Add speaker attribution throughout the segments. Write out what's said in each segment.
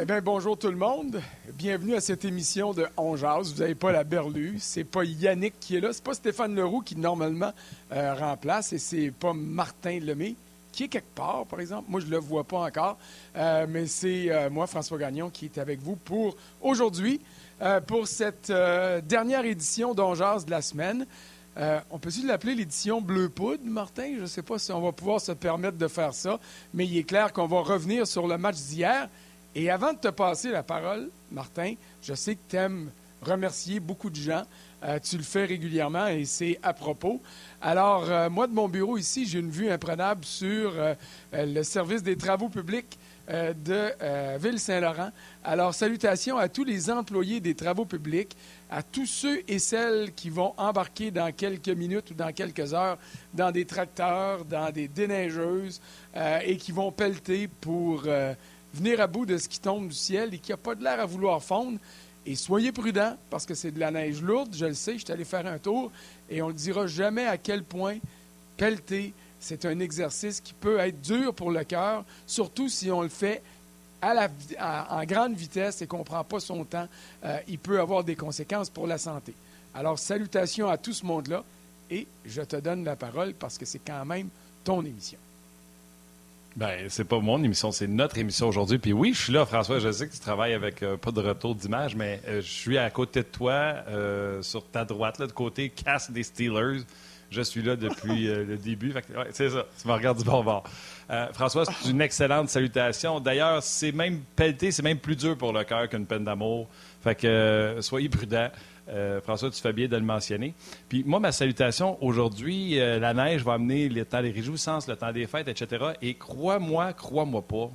Speaker 1: Eh bien, bonjour tout le monde. Bienvenue à cette émission de On. Vous n'avez pas la berlue. C'est pas Yannick qui est là. C'est pas Stéphane Leroux qui, normalement, euh, remplace. Et c'est pas Martin Lemay qui est quelque part, par exemple. Moi, je ne le vois pas encore. Euh, mais c'est euh, moi, François Gagnon, qui est avec vous pour aujourd'hui, pour cette dernière édition d'On Jazz de la semaine. on peut-tu l'appeler l'édition Bleu Poudre, Martin? Je ne sais pas si on va pouvoir se permettre de faire ça, mais il est clair qu'on va revenir sur le match d'hier. Et avant de te passer la parole, Martin, je sais que tu aimes remercier beaucoup de gens. Euh, tu le fais régulièrement et c'est à propos. Alors, euh, moi, de mon bureau ici, j'ai une vue imprenable sur euh, le service des travaux publics de Ville-Saint-Laurent. Alors, salutations à tous les employés des travaux publics, à tous ceux et celles qui vont embarquer dans quelques minutes ou dans quelques heures dans des tracteurs, dans des déneigeuses et qui vont pelleter pour venir à bout de ce qui tombe du ciel et qui n'a pas de l'air à vouloir fondre. Et soyez prudents, parce que c'est de la neige lourde, je le sais, je suis allé faire un tour, et on ne dira jamais à quel point pelleter, c'est un exercice qui peut être dur pour le cœur, surtout si on le fait à en grande vitesse et qu'on ne prend pas son temps. Euh, il peut avoir des conséquences pour la santé. Alors, salutations à tout ce monde-là, et je te donne la parole parce que c'est quand même ton émission.
Speaker 2: Ben, c'est pas mon émission, c'est notre émission aujourd'hui. Puis oui, je suis là, François. Je sais que tu travailles avec euh, pas de retour d'image, mais euh, je suis à côté de toi, euh, sur ta droite, là, de côté casse des Steelers. Je suis là depuis le début. c'est ça, tu me regardes du bon bord. François, c'est une excellente salutation. D'ailleurs, c'est même pelleté, c'est même plus dur pour le cœur qu'une peine d'amour. Fait que soyez prudents. Euh, François, tu fais bien de le mentionner. Puis moi, ma salutation aujourd'hui, euh, la neige va amener le temps des réjouissances, le temps des fêtes, etc. Et crois-moi, crois-moi pas,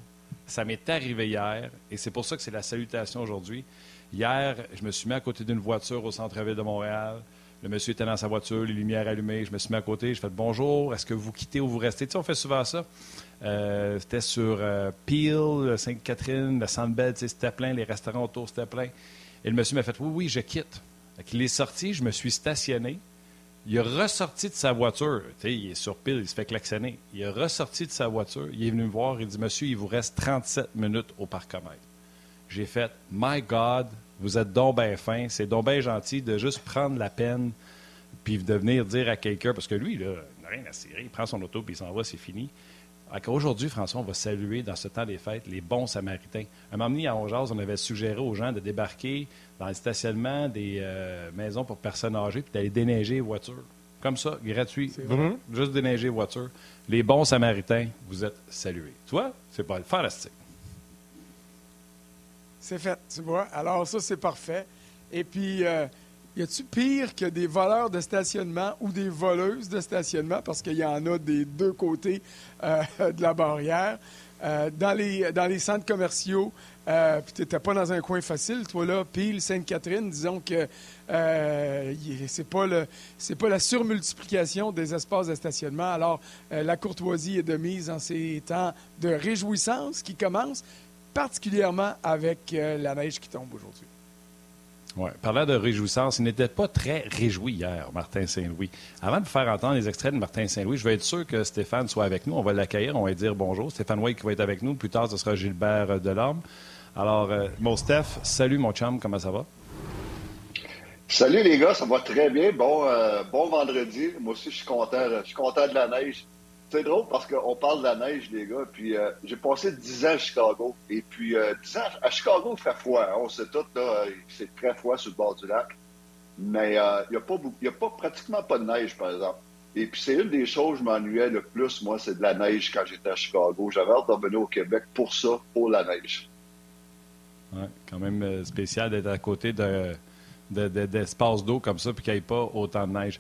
Speaker 2: ça m'est arrivé hier, et c'est pour ça que c'est la salutation aujourd'hui. Hier, je me suis mis à côté d'une voiture au centre-ville de Montréal. Le monsieur était dans sa voiture, les lumières allumées. Je me suis mis à côté, je fais bonjour, est-ce que vous quittez ou vous restez? Tu sais, on fait souvent ça. Euh, c'était sur Peel, Sainte-Catherine, le Centre Bell, c'était plein, les restaurants autour, c'était plein. Et le monsieur m'a fait Oui, oui, je quitte. Il est sorti, je me suis stationné. Il est ressorti de sa voiture. il est sur pile, il se fait klaxonner. Il est ressorti de sa voiture. Il est venu me voir. Il dit Monsieur, il vous reste 37 minutes au parcomètre. J'ai fait My God, vous êtes donc bien fin. C'est donc gentil de juste prendre la peine puis de venir dire à quelqu'un, parce que lui, là, il n'a rien à cirer. Il prend son auto puis il s'en va, c'est fini. Aujourd'hui, François, on va saluer dans ce temps des fêtes les bons samaritains. Un moment donné, à Ongeaz, on avait suggéré aux gens de débarquer dans les stationnements des euh, maisons pour personnes âgées puis d'aller déneiger les voitures. Comme ça, gratuit. Juste déneiger les voitures. Les bons samaritains, vous êtes salués. Toi, c'est pas fantastique.
Speaker 1: C'est fait, tu vois. Alors, ça, c'est parfait. Et puis, euh, y a-tu pire que des voleurs de stationnement ou des voleuses de stationnement, parce qu'il y en a des deux côtés euh, de la barrière, euh, dans, les, centres commerciaux, euh, puis tu n'étais pas dans un coin facile, toi là, pile Sainte-Catherine, disons que euh, c'est pas pas la surmultiplication des espaces de stationnement. Alors la courtoisie est de mise en ces temps de réjouissance qui commencent, particulièrement avec la neige qui tombe aujourd'hui.
Speaker 2: Oui. Parlant de réjouissance, il n'était pas très réjoui hier, Martin Saint-Louis. Avant de faire entendre les extraits de Martin Saint-Louis, je vais être sûr que Stéphane soit avec nous. On va l'accueillir, on va lui dire bonjour. Stéphane White qui va être avec nous. Plus tard, ce sera Gilbert Delorme. Alors, euh, mon Steph, salut mon chum, comment ça va?
Speaker 3: Salut les gars, ça va très bien. Bon, euh, bon vendredi. Moi aussi, je suis content. Je suis content de la neige. C'est drôle parce qu'on parle de la neige, les gars. Puis euh, j'ai passé 10 ans à Chicago. Et puis, euh, 10 ans à Chicago, il fait froid. Hein. On sait tout, c'est très froid sur le bord du lac. Mais euh, il n'y a, pas, a pas pratiquement pas de neige, par exemple. Et puis, c'est une des choses que je m'ennuyais le plus, moi, c'est de la neige quand j'étais à Chicago. J'avais hâte de revenir au Québec pour ça, pour la neige.
Speaker 2: Oui, quand même euh, spécial d'être à côté de, d'eau comme ça, puis qu'il n'y ait pas autant de neige.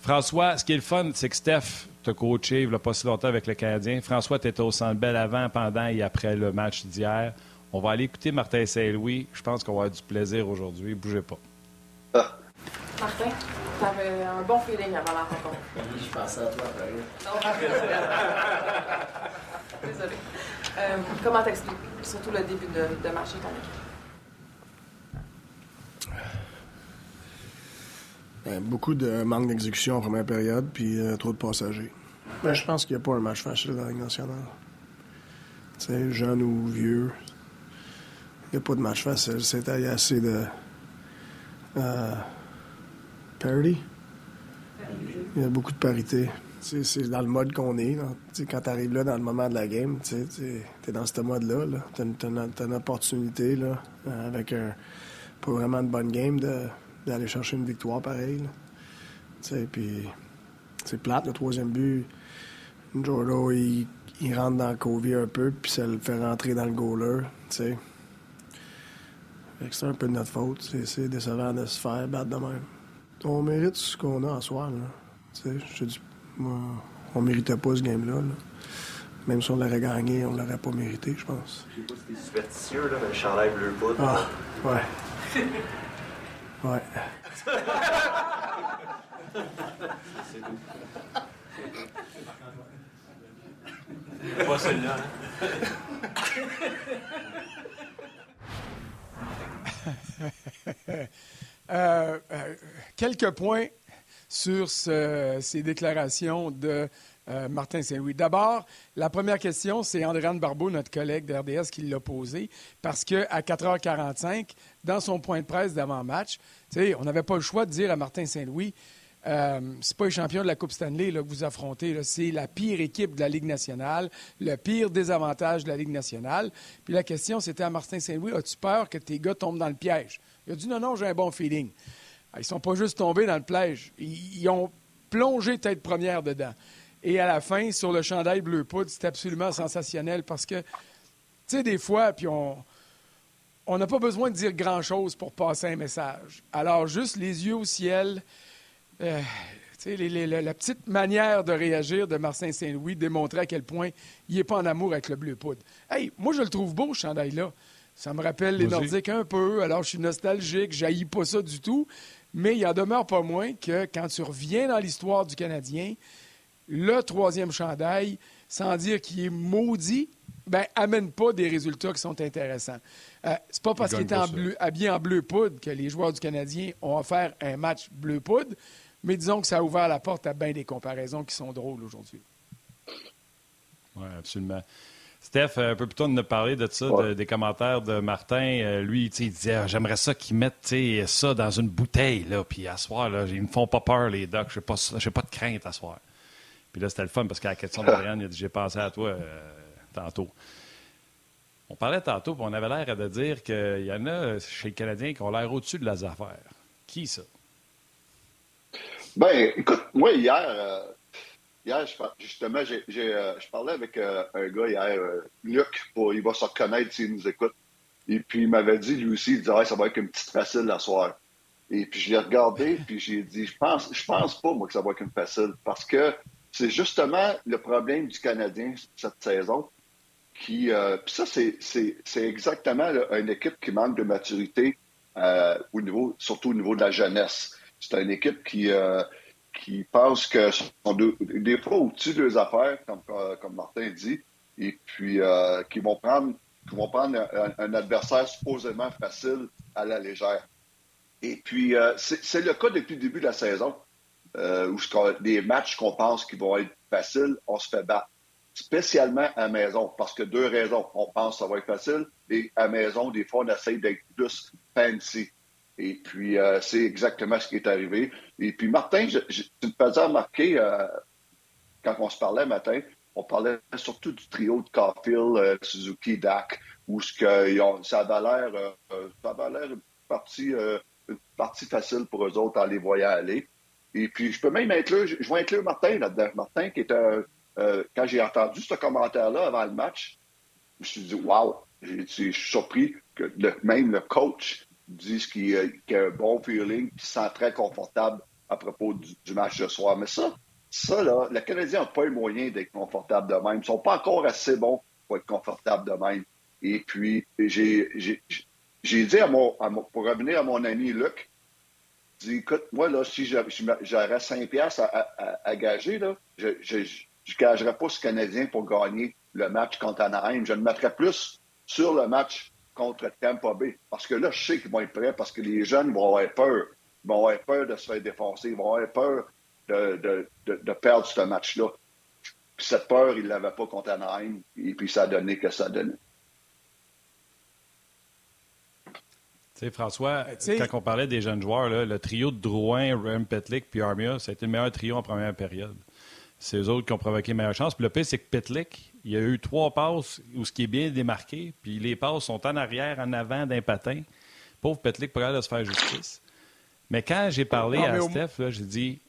Speaker 2: François, ce qui est le fun, c'est que Steph t'a coaché il n'y a pas si longtemps avec le Canadien. François, tu étais au Centre Bell avant, pendant et après le match d'hier. On va aller écouter Martin Saint-Louis. Je pense qu'on va avoir du plaisir aujourd'hui. Bougez pas.
Speaker 4: Ah. Martin, tu avais un bon feeling avant la rencontre.
Speaker 5: Oui, je pensais à toi,
Speaker 4: Désolé. Euh, comment t'expliques surtout le début de, de match avec
Speaker 6: Ben, beaucoup de manque d'exécution en première période, puis euh, trop de passagers. Ben, je pense qu'il n'y a pas un match facile dans la Ligue nationale. sais, jeune ou vieux, Il n'y a pas de match facile. C'était assez de. Euh, parity. Il y a beaucoup de parité. C'est dans le mode qu'on est. Quand tu arrives là dans le moment de la game, tu es dans ce mode-là. -là, tu as, une opportunité là, avec un, pas vraiment une bonne game d'aller chercher une victoire pareille. Puis c'est plate, le troisième but. Jordo, il, il, rentre dans le Covey un peu, puis ça le fait rentrer dans le goaler. C'est un peu de notre faute. C'est décevant de se faire battre de même. On mérite ce qu'on a en soi. Là. Je dis moi, on méritait pas ce game-là. Même si on l'aurait gagné, on l'aurait pas mérité, je pense.
Speaker 5: Je sais pas si t'es superstitieux, là, mais le chandail bleu poudre.
Speaker 6: Ah, ouais. ouais.
Speaker 5: pas celui-là,
Speaker 1: hein? euh, euh, quelques points sur ces déclarations de euh, Martin Saint-Louis. D'abord, la première question, c'est Andréane Barbeau, notre collègue de qui l'a posée, parce qu'à 4h45, dans son point de presse d'avant-match, on n'avait pas le choix de dire à Martin Saint-Louis euh, c'est pas les champions de la Coupe Stanley que vous affrontez. C'est la pire équipe de la Ligue nationale, le pire désavantage de la Ligue nationale. Puis la question, c'était à Martin Saint-Louis as-tu peur que tes gars tombent dans le piège? Il a dit non, non, j'ai un bon feeling. Ah, ils ne sont pas juste tombés dans le piège. Ils, ont plongé tête première dedans. Et à la fin, sur le chandail bleu poudre, c'était absolument sensationnel parce que, tu sais, des fois, puis on on n'a pas besoin de dire grand-chose pour passer un message. Alors, juste les yeux au ciel, euh, la petite manière de réagir de Martin Saint-Louis démontrait à quel point il n'est pas en amour avec le bleu poudre. Hey, moi, je le trouve beau, ce chandail-là. Ça me rappelle les Nordiques un peu, alors je suis nostalgique, je pas ça du tout. Mais il en demeure pas moins que quand tu reviens dans l'histoire du Canadien, le troisième chandail, sans dire qu'il est maudit, ben, amène pas des résultats qui sont intéressants. Euh, c'est pas parce qu'il est en bleu, habillé en bleu poudre que les joueurs du Canadien ont offert un match bleu poudre, mais disons que ça a ouvert la porte à bien des comparaisons qui sont drôles aujourd'hui.
Speaker 2: Oui, absolument. Steph, un peu plus tôt, on a parlé de ça, des commentaires de Martin. Euh, lui, il disait ah, J'aimerais ça qu'ils mettent ça dans une bouteille, là, puis à soir, là, ils me font pas peur, les docs. Je n'ai pas, de crainte à soir. Puis là, c'était le fun parce qu'à la question d'Ariane, il a dit J'ai pensé à toi euh, tantôt. On parlait tantôt, puis on avait l'air de dire qu'il y en a chez les Canadiens qui ont l'air au-dessus de leurs affaires. Qui ça?
Speaker 3: Ben, écoute, moi, hier, euh, Hier, justement, j'ai, euh, je parlais avec un gars hier, Luc, pour, il va se reconnaître s'il nous écoute. Et puis, il m'avait dit, lui aussi, il disait, ça va être une petite facile la soirée. Et puis, je l'ai regardé, puis j'ai dit, je pense, je pense pas, moi, que ça va être une facile. Parce que c'est justement le problème du Canadien cette saison. Qui, puis ça, c'est, exactement une équipe qui manque de maturité, au niveau, surtout au niveau de la jeunesse. C'est une équipe qui qui pensent que sont des fois au-dessus de leurs affaires, comme, euh, comme Martin dit, et puis euh, qui vont prendre, qui vont prendre un, adversaire supposément facile à la légère. Et puis, euh, c'est le cas depuis le début de la saison, où des matchs qu'on pense qui vont être faciles, on se fait battre. Spécialement à maison, parce que deux raisons. On pense que ça va être facile, et à maison, des fois, on essaie d'être plus fancy. Et puis, euh, c'est exactement ce qui est arrivé. Et puis, Martin, je, tu me faisais remarquer, euh, quand on se parlait matin, on parlait surtout du trio de Caulfield, euh, Suzuki, Dak, où ce que, ça avait l'air une partie, une partie facile pour eux autres en les voyant aller. Et puis, je peux même inclure, je, vais inclure Martin là-dedans. Martin, qui était, quand j'ai entendu ce commentaire-là avant le match, je me suis dit, wow, je suis surpris que même le coach disent qu'il a, un bon feeling, qu'il se sent très confortable à propos du, match de soir. Mais ça, ça, là, les Canadiens n'ont pas les moyens d'être confortables de même. Ils ne sont pas encore assez bons pour être confortables de même. Et puis, j'ai dit à mon, pour revenir à mon ami Luc, dit, écoute, moi, là, si j'aurais 5 piastres à, gager, là, je ne gagerais pas ce Canadien pour gagner le match contre Anaheim. Je le mettrais plus sur le match contre Tampa Bay. Parce que là, je sais qu'ils vont être prêts parce que les jeunes vont avoir peur. Ils vont avoir peur de se faire défoncer. Ils vont avoir peur de, de, perdre ce match-là. Cette peur, ils ne l'avaient pas contre Anaheim. Et puis, ça a donné que ça a donné.
Speaker 2: Sais, François, ben, quand on parlait des jeunes joueurs, le trio de Drouin, Rem Petlick puis Armia, ça a été le meilleur trio en première période. C'est eux autres qui ont provoqué meilleure chance. Puis le pire, c'est que Petlick, il y a eu trois passes où ce qui est bien démarqué, puis les passes sont en arrière, en avant d'un patin. Pauvre Petlick, pas de se faire justice. Mais quand j'ai parlé à Steph, j'ai dit,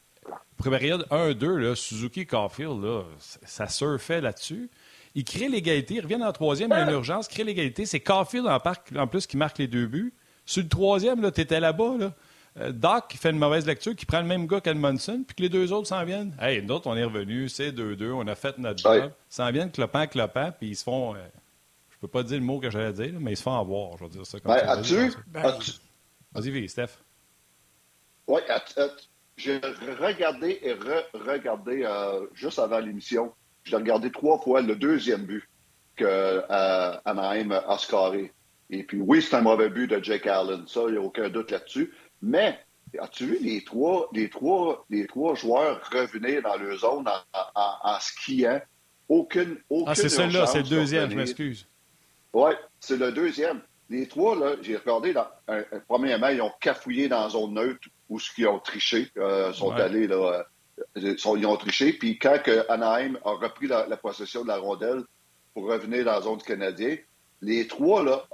Speaker 2: première période 1-2, Suzuki Caulfield, là, ça surfait là-dessus. Il crée l'égalité, il revient dans la troisième, il y a une urgence, crée l'égalité. C'est Caulfield en, en, plus qui marque les deux buts. Sur le troisième, tu étais là-bas. Là. Euh, Doc qui fait une mauvaise lecture, qui prend le même gars qu'Edmondson, puis que les deux autres s'en viennent. Hey, nous autres, on est revenus, c'est 2-2, on a fait notre job. Ils s'en viennent clopant, clopant, puis ils se font. Euh, je peux pas dire le mot que j'allais dire, mais ils se font avoir, je vais dire ça comme
Speaker 3: ça. As-tu?
Speaker 2: Vas-y, Steph.
Speaker 3: Oui, j'ai regardé et re-regardé euh, juste avant l'émission. J'ai regardé trois fois le deuxième but que Anaheim a scoré. Et puis, oui, c'est un mauvais but de Jake Allen. Ça, il n'y a aucun doute là-dessus. Mais, as-tu vu les trois, les, trois, les trois joueurs revenir dans leur zone en, skiant? Aucune, aucune Ah,
Speaker 2: c'est celui-là, c'est le deuxième, je m'excuse.
Speaker 3: Oui, c'est le deuxième. Les trois, là, j'ai regardé, un, premièrement, ils ont cafouillé dans la zone neutre où ce qu'ils ont triché, euh, sont allés, là, euh, ils ont triché. Puis quand Anaheim a repris la, possession de la rondelle pour revenir dans la zone du Canadien, les trois, là,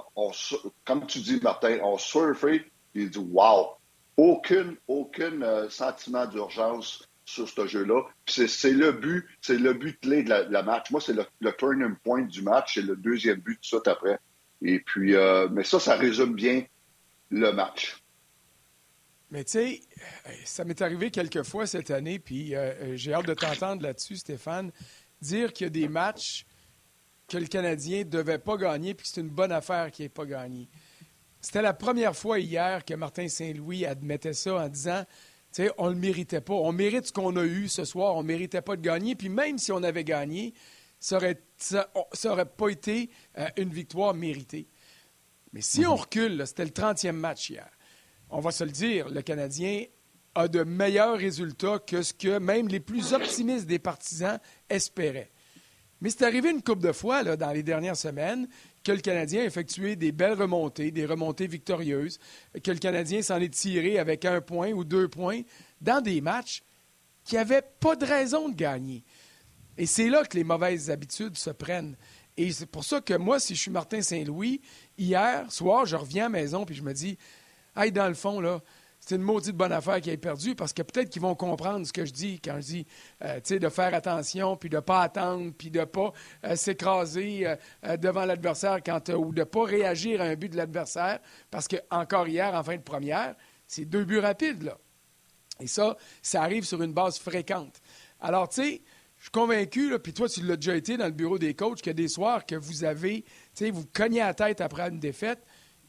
Speaker 3: comme tu dis, Martin, ont surfé il dit Wow! Aucun aucune euh, sentiment d'urgence sur ce jeu-là. C'est le but, c'est le but clé de la, match. Moi, c'est le, turning point du match, c'est le deuxième but tout de après. Et puis, euh, mais ça, ça résume bien le match.
Speaker 1: Mais tu sais, ça m'est arrivé quelques fois cette année, puis euh, j'ai hâte de t'entendre là-dessus, Stéphane, dire qu'il y a des matchs que le Canadien ne devait pas gagner, puis que c'est une bonne affaire qu'il n'ait pas gagné. C'était la première fois hier que Martin Saint-Louis admettait ça en disant tu sais, on ne le méritait pas. On mérite ce qu'on a eu ce soir. On ne méritait pas de gagner. Puis même si on avait gagné, ça n'aurait pas été euh, une victoire méritée. Mais si on recule, c'était le 30e match hier. On va se le dire, le Canadien a de meilleurs résultats que ce que même les plus optimistes des partisans espéraient. Mais c'est arrivé une couple de fois dans les dernières semaines que le Canadien a effectué des belles remontées, des remontées victorieuses, que le Canadien s'en est tiré avec un point ou deux points dans des matchs qui n'avaient pas de raison de gagner. Et c'est là que les mauvaises habitudes se prennent. Et c'est pour ça que moi, si je suis Martin Saint-Louis, hier soir, je reviens à la maison puis je me dis, hey, dans le fond, là, c'est une maudite bonne affaire qui ait perdu parce que peut-être qu'ils vont comprendre ce que je dis quand je dis euh, de faire attention, puis de ne pas attendre, puis de ne pas euh, s'écraser euh, devant l'adversaire quand ou de ne pas réagir à un but de l'adversaire. Parce que encore hier, en fin de première, c'est deux buts rapides, là. Et ça, ça arrive sur une base fréquente. Alors, tu sais, je suis convaincu, puis toi, tu l'as déjà été dans le bureau des coachs, a des soirs que vous avez, tu sais, vous cognez la tête après une défaite.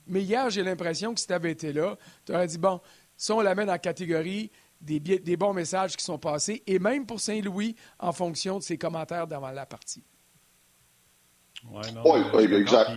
Speaker 1: Mais hier, j'ai l'impression que si tu avais été là, tu aurais dit, bon, ça, on l'amène en catégorie des, des, bons messages qui sont passés, et même pour Saint-Louis, en fonction de ses commentaires devant la partie.
Speaker 3: Ouais, oui, exact.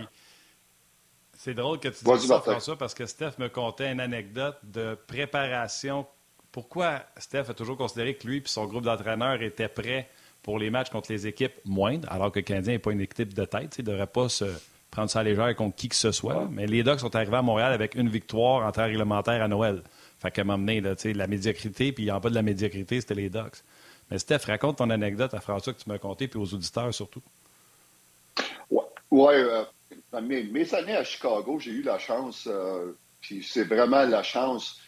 Speaker 2: C'est drôle que tu dises ça, François, parce que Steph me contait une anecdote de préparation. Pourquoi Steph a toujours considéré que lui et son groupe d'entraîneurs étaient prêts pour les matchs contre les équipes moindres, alors que le Canadien n'est pas une équipe de tête. Il ne devrait pas se prendre ça à légère contre qui que ce soit. Mais les Ducks sont arrivés à Montréal avec une victoire en temps réglementaire à Noël. Fait qu'à m'emmener, là, tu sais, la médiocrité, puis en bas de la médiocrité, c'était les Ducks. Mais Steph, raconte ton anecdote à François que tu m'as conté, puis aux auditeurs surtout.
Speaker 3: Oui, ouais, euh, mes, années à Chicago, j'ai eu la chance, euh, puis c'est vraiment la chance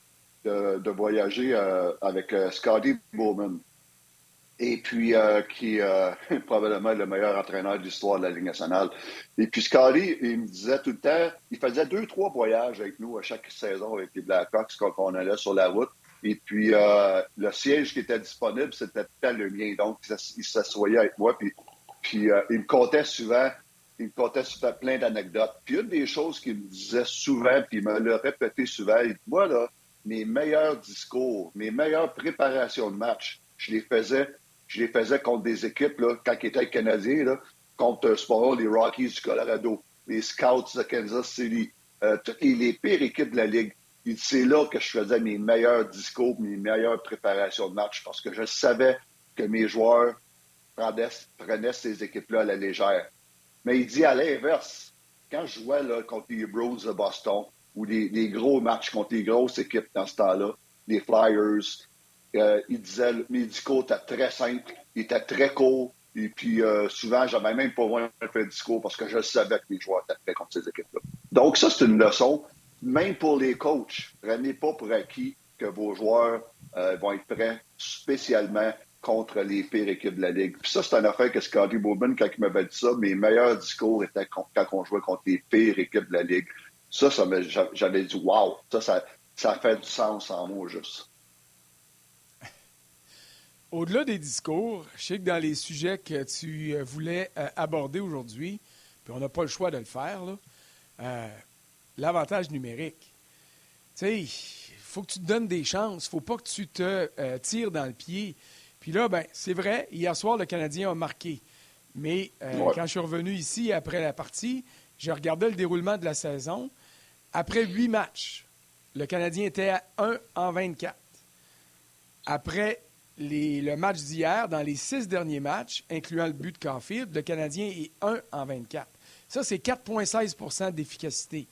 Speaker 3: de, voyager euh, avec Scotty Bowman et puis euh, qui est euh, probablement le meilleur entraîneur de l'histoire de la Ligue nationale. Et puis Scotty, il me disait tout le temps, il faisait deux, trois voyages avec nous à chaque saison avec les Blackhawks quand on allait sur la route. Et puis euh, le siège qui était disponible, c'était le mien. Donc, il s'assoyait avec moi, puis, puis il me comptait souvent, il me comptait souvent plein d'anecdotes. Puis une des choses qu'il me disait souvent, puis il me le répétait souvent, il dit, moi, là, mes meilleurs discours, mes meilleures préparations de match, je les faisais je les faisais contre des équipes, là, quand ils étaient canadiens, contre euh, les Rockies du Colorado, les Scouts de Kansas City, euh, toutes les, pires équipes de la Ligue. C'est là que je faisais mes meilleurs discours, mes meilleures préparations de match, parce que je savais que mes joueurs prenaient, ces équipes-là à la légère. Mais il dit à l'inverse, quand je jouais contre les Bros de Boston, ou des, gros matchs contre les grosses équipes dans ce temps-là, les Flyers. Euh, il disait le discours était très simple, il était très court, et puis euh, souvent, j'avais même pas besoin de faire discours parce que je savais que les joueurs étaient prêts contre ces équipes-là. Donc, ça, c'est une leçon, même pour les coachs. Prenez pas pour acquis que vos joueurs euh, vont être prêts spécialement contre les pires équipes de la Ligue. Puis ça, c'est une affaire que Scotty Bowman, quand il m'avait dit ça, mes meilleurs discours étaient quand on jouait contre les pires équipes de la Ligue. Ça, ça j'avais dit, wow, ça, ça, ça fait du sens en moi, juste.
Speaker 1: Au-delà des discours, je sais que dans les sujets que tu euh, voulais euh, aborder aujourd'hui, puis on n'a pas le choix de le faire, euh, l'avantage numérique. Tu sais, il faut que tu te donnes des chances. Il ne faut pas que tu te tires dans le pied. Puis là, ben, c'est vrai, hier soir, le Canadien a marqué. Mais quand je suis revenu ici après la partie, j'ai regardé le déroulement de la saison. Après huit matchs, le Canadien était à 1 en 24. Après le match d'hier, dans les six derniers matchs, incluant le but de Caulfield, le Canadien est 1 en 24. Ça, c'est 4,16% d'efficacité.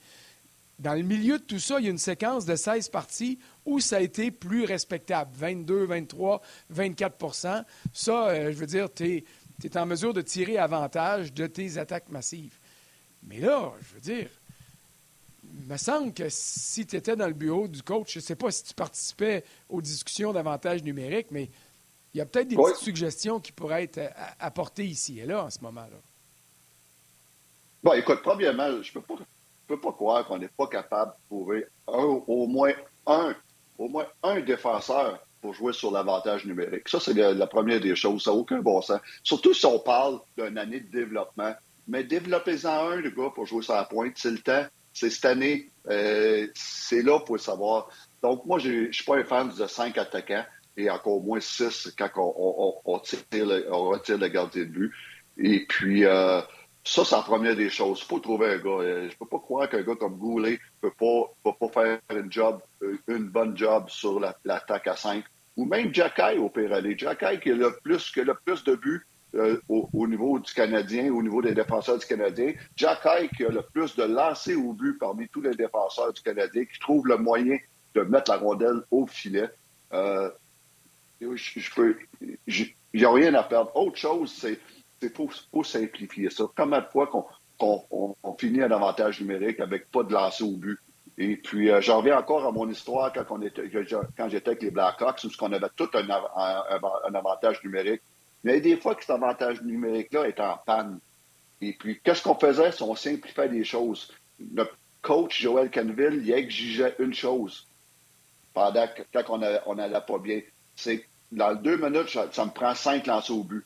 Speaker 1: Dans le milieu de tout ça, il y a une séquence de 16 parties où ça a été plus respectable. 22, 23, 24% Ça, euh, je veux dire, tu es, en mesure de tirer avantage de tes attaques massives. Mais là, je veux dire, il me semble que si tu étais dans le bureau du coach, je ne sais pas si tu participais aux discussions d'avantages numériques, mais il y a peut-être des petites suggestions qui pourraient être euh, apportées ici et là en ce moment-là.
Speaker 3: Bon, écoute, premièrement, je ne peux pas peux pas croire qu'on n'est pas capable de trouver au moins un, au moins un défenseur pour jouer sur l'avantage numérique. Ça, c'est la, première des choses. Ça n'a aucun bon sens. Surtout si on parle d'une année de développement. Mais développez-en un, le gars, pour jouer sur la pointe. C'est le temps. C'est cette année. Euh, c'est là pour le savoir. Donc, moi, je ne suis pas un fan de cinq attaquants et encore moins six quand on, on, tire on retire le gardien de but. Et puis, euh, ça, la première des choses. Il faut trouver un gars. Euh, je peux pas croire qu'un gars comme Goulet peut pas, peut pas faire une job, une bonne job sur l'attaque à 5. Ou même Jacky au pire aller. Jacky qui a le plus, qui a le plus de buts euh, au, niveau du Canadien, au niveau des défenseurs du Canadien. Jacky qui a le plus de lancers au but parmi tous les défenseurs du Canadien, qui trouve le moyen de mettre la rondelle au filet. Euh, je, peux, il n'y a rien à perdre. Autre chose, c'est c'est pour, simplifier ça. Combien de fois qu'on finit un avantage numérique avec pas de lancer au but? Et puis, euh, j'en reviens encore à mon histoire quand, on était, quand j'étais avec les Blackhawks, où on avait tout un, avantage numérique. Mais des fois que cet avantage numérique-là est en panne. Et puis, qu'est-ce qu'on faisait si on simplifiait les choses? Le coach, Joël Canville, il exigeait une chose pendant que, quand on n'allait pas bien. C'est dans deux minutes, ça, me prend cinq lancers au but.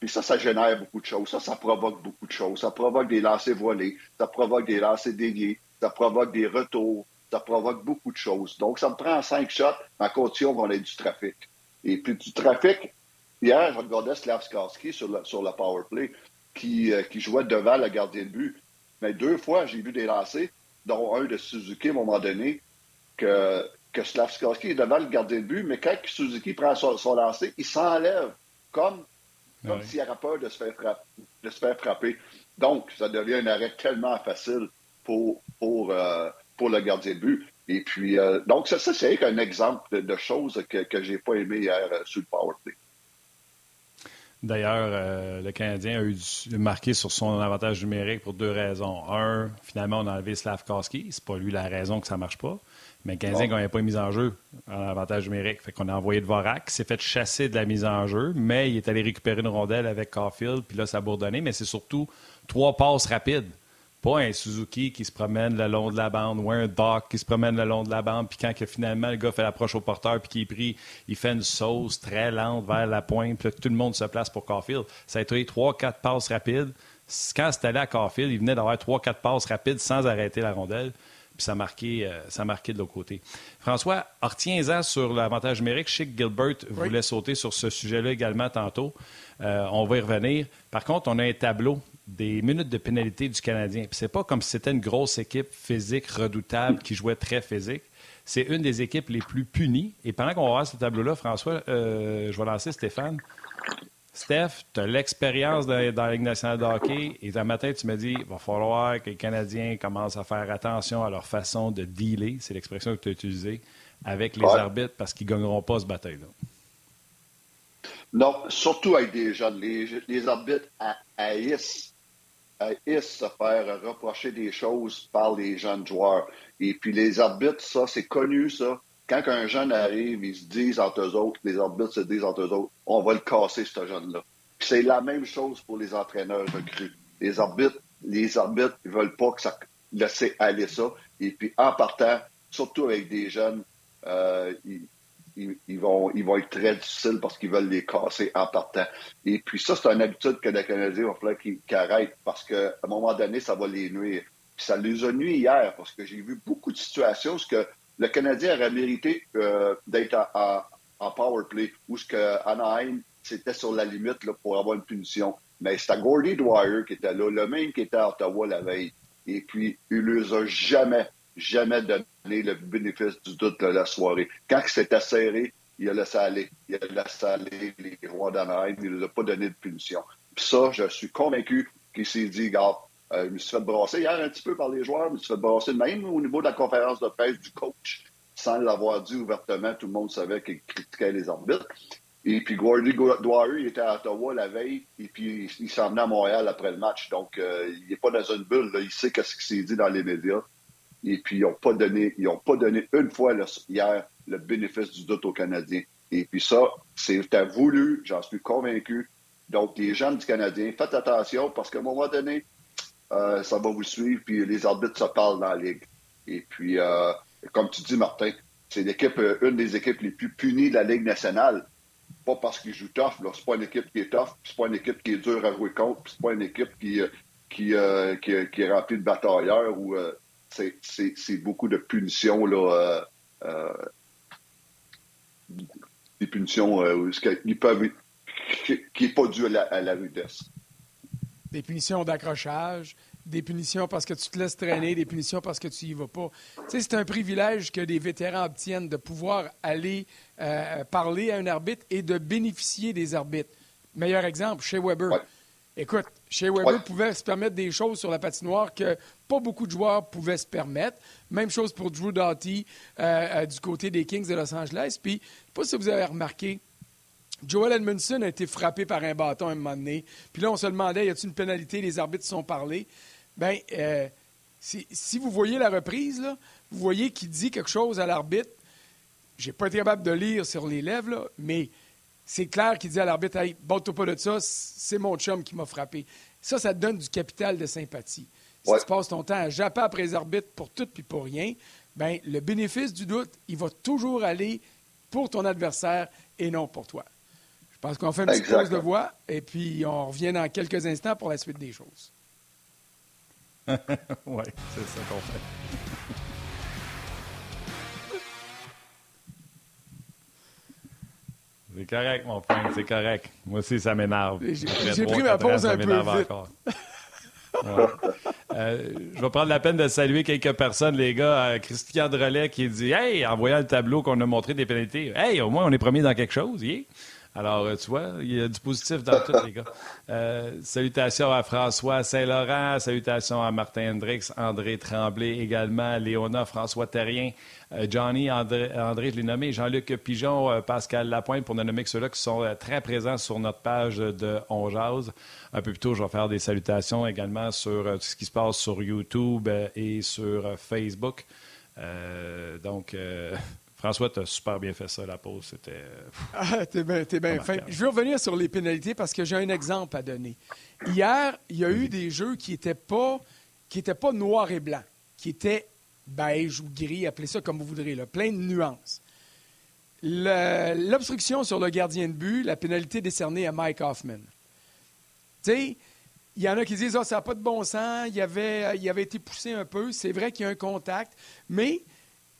Speaker 3: Puis ça, ça génère beaucoup de choses. Ça, ça provoque beaucoup de choses. Ça provoque des lancers volés, ça provoque des lancers déliés, ça provoque des retours, ça provoque beaucoup de choses. Donc, ça me prend cinq shots en condition qu'on ait du trafic. Et puis du trafic, hier, je regardais Slavskarski sur le, sur power play qui, euh, qui jouait devant le gardien de but. Mais deux fois, j'ai vu des lancers, dont un de Suzuki à un moment donné, que, que Slavskarski est devant le gardien de but, mais quand Suzuki prend son, son lancer, il s'enlève comme comme s'il avait peur de se, faire frapper, de se faire frapper. Donc, ça devient un arrêt tellement facile pour, pour, euh, pour le gardien de but. Et puis, euh, donc, ça, ça c'est un exemple de, choses que, que je n'ai pas aimé hier euh, sur le powerplay.
Speaker 2: D'ailleurs, le Canadien a eu marqué sur son avantage numérique pour deux raisons. Un, finalement, on a enlevé Slavkowski. C'est pas lui la raison que ça marche pas. Mais le Canadien, quand il n'a pas mise en jeu en avantage numérique, fait qu'on a envoyé de Vorak, s'est fait chasser de la mise en jeu, mais il est allé récupérer une rondelle avec Caulfield, puis là, ça a bourdonné, mais c'est surtout trois passes rapides. Pas un Suzuki qui se promène le long de la bande ou un Doc qui se promène le long de la bande, puis quand que finalement le gars fait l'approche au porteur, puis qu'il pris, il fait une sauce très lente vers la pointe, puis tout le monde se place pour Caulfield. Ça a été trois, quatre passes rapides. Quand c'était allé à Caulfield, il venait d'avoir trois, quatre passes rapides sans arrêter la rondelle puis ça a marqué, euh, ça marqué de l'autre côté. François, retiens-en sur l'avantage numérique. Je sais que Gilbert voulait sauter sur ce sujet-là également tantôt. Euh, on va y revenir. Par contre, on a un tableau des minutes de pénalité du Canadien. Puis c'est pas comme si c'était une grosse équipe physique redoutable qui jouait très physique. C'est une des équipes les plus punies. Et pendant qu'on va voir ce tableau-là, François, euh, je vais lancer Stéphane. Steph, tu as l'expérience dans, dans la Ligue nationale de hockey et un matin, tu me dis il va falloir que les Canadiens commencent à faire attention à leur façon de dealer, c'est l'expression que tu as utilisée, avec les
Speaker 3: Ouais.
Speaker 2: arbitres parce qu'ils ne gagneront pas ce bataille-là.
Speaker 3: Non, surtout avec des jeunes. Les, les arbitres ha- haïssent, haïssent se faire reprocher des choses par les jeunes joueurs. Et puis les arbitres, ça, c'est connu, ça. Quand un jeune arrive, ils se disent entre eux autres, les arbitres se disent entre eux autres, on va le casser, ce jeune-là. Puis c'est la même chose pour les entraîneurs recrues. Les arbitres, les arbitres, ils veulent pas que ça laisser aller ça. Et puis en partant, surtout avec des jeunes, euh, ils, ils, vont, ils vont être très difficiles parce qu'ils veulent les casser en partant. Et puis ça, c'est une habitude que les Canadiens vont falloir qu'ils arrêtent parce qu'à un moment donné, ça va les nuire. Puis ça les a nuits hier parce que j'ai vu beaucoup de situations où le Canadien aurait mérité euh, d'être en, power play où ce que Anaheim, c'était sur la limite pour avoir une punition. Mais c'était Gordy Dwyer qui était là, le même qui était à Ottawa la veille. Et puis, il ne les a jamais, jamais donné le bénéfice du doute de la soirée. Quand c'était serré, il a laissé aller. Il a laissé aller les rois d'Anaheim. Il ne les a pas donné de punition. Puis ça, je suis convaincu qu'il s'est dit, gars, euh, je me suis fait brasser hier un petit peu par les joueurs, je me suis fait brasser même au niveau de la conférence de presse du coach, sans l'avoir dit ouvertement, tout le monde savait qu'il critiquait les arbitres. Et puis Gordy Dwyer, il était à Ottawa la veille, et puis il s'en venait à Montréal après le match. Donc, euh, il n'est pas dans une bulle. Il sait ce qui s'est dit dans les médias. Et puis, ils n'ont pas donné, ils ont pas donné une fois hier le bénéfice du doute aux Canadiens. Et puis ça, c'était voulu, j'en suis convaincu. Donc, les gens du Canadien, faites attention parce qu'à un moment donné, euh, ça va vous suivre, puis les arbitres se parlent dans la Ligue. Et puis, euh, comme tu dis, Martin, c'est l'équipe, euh, une des équipes les plus punies de la Ligue nationale. Pas parce qu'ils jouent tough. C'est pas une équipe qui est tough, c'est pas une équipe qui est dure à jouer contre, c'est pas une équipe qui, qui, qui, est remplie de batailleurs ou c'est, beaucoup de punitions, là. euh, euh, des punitions euh, ils peuvent, qui n'est pas dû à la, à la rudesse.
Speaker 1: Des punitions d'accrochage, des punitions parce que tu te laisses traîner, des punitions parce que tu y vas pas. Tu sais, c'est un privilège que des vétérans obtiennent de pouvoir aller euh, parler à un arbitre et de bénéficier des arbitres. Meilleur exemple, chez Weber.
Speaker 3: Ouais.
Speaker 1: Écoute, chez Weber
Speaker 3: Ouais.
Speaker 1: pouvait se permettre des choses sur la patinoire que pas beaucoup de joueurs pouvaient se permettre. Même chose pour Drew Doughty euh, euh, du côté des Kings de Los Angeles. Puis, je sais pas si vous avez remarqué, Joel Edmondson a été frappé par un bâton à un moment donné. Puis là, on se demandait, y a-t-il une pénalité? Les arbitres se sont parlé. Bien, euh, si, si vous voyez la reprise, là, vous voyez qu'il dit quelque chose à l'arbitre. J'ai pas été capable de lire sur les lèvres, là, mais c'est clair qu'il dit à l'arbitre, hey, bats-toi pas de ça, c'est mon chum qui m'a frappé. Ça, ça te donne du capital de sympathie. Si
Speaker 3: Ouais.
Speaker 1: tu passes ton temps à japper après les arbitres pour tout puis pour rien, ben le bénéfice du doute, il va toujours aller pour ton adversaire et non pour toi. Je pense qu'on fait une petite pause de voix et puis on revient dans quelques instants pour la suite des choses.
Speaker 2: oui, c'est ça qu'on fait. C'est correct, mon frère, c'est correct. Moi aussi, ça m'énerve.
Speaker 1: J'ai- pris ma pause un peu vite.
Speaker 2: Ouais. Euh, je vais prendre la peine de saluer quelques personnes, les gars. Euh, Christian Drolet qui dit Hey, en voyant le tableau qu'on a montré des pénalités, hey, au moins on est premier dans quelque chose. yeah. Alors, euh, tu vois, il y a du positif dans tout, les gars. Euh, salutations à François Saint-Laurent, salutations à Martin Hendrix, André Tremblay également, Léona, François Terrien, euh, Johnny, André, André, je l'ai nommé, Jean-Luc Pigeon, Pascal Lapointe, pour ne nommer que ceux-là qui sont très présents sur notre page de On. Un peu plus tôt, je vais faire des salutations également sur ce qui se passe sur YouTube et sur Facebook. Donc, François, tu as super bien fait ça, la pause. C'était.
Speaker 1: Ah, t'es bien t'es bien fin.
Speaker 2: Remarquable.
Speaker 1: Je veux revenir sur les pénalités parce que j'ai un exemple à donner. Hier, il y a eu des jeux qui n'étaient pas, qui étaient pas noirs et blancs, qui étaient beige ou gris, appelez ça comme vous voudrez, là, plein de nuances. Le- L'obstruction sur le gardien de but, la pénalité décernée à Mike Hoffman. Tu sais, il y en a qui disent Ah, ça n'a pas de bon sens, il avait, il avait été poussé un peu. C'est vrai qu'il y a un contact, mais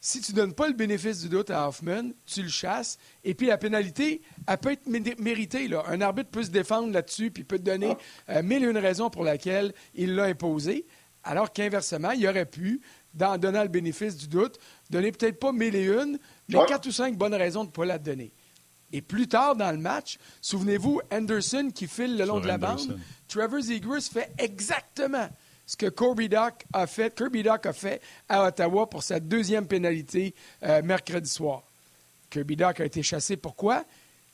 Speaker 1: si tu ne donnes pas le bénéfice du doute à Hoffman, tu le chasses. Et puis la pénalité, elle peut être mé- méritée. Là. Un arbitre peut se défendre là-dessus, puis peut te donner euh, mille et une raisons pour laquelle il l'a imposé. Alors qu'inversement, il aurait pu, en donnant le bénéfice du doute, donner peut-être pas mille et une, mais
Speaker 3: Ouais.
Speaker 1: quatre ou cinq bonnes raisons de ne pas la donner. Et plus tard dans le match, souvenez-vous, Anderson qui file le long
Speaker 2: Sur
Speaker 1: de la
Speaker 2: Anderson.
Speaker 1: bande, Trevor Zegras fait exactement ce que Kirby Doc a fait, Kirby a fait à Ottawa pour sa deuxième pénalité euh, mercredi soir. Kirby Doc a été chassé. Pourquoi?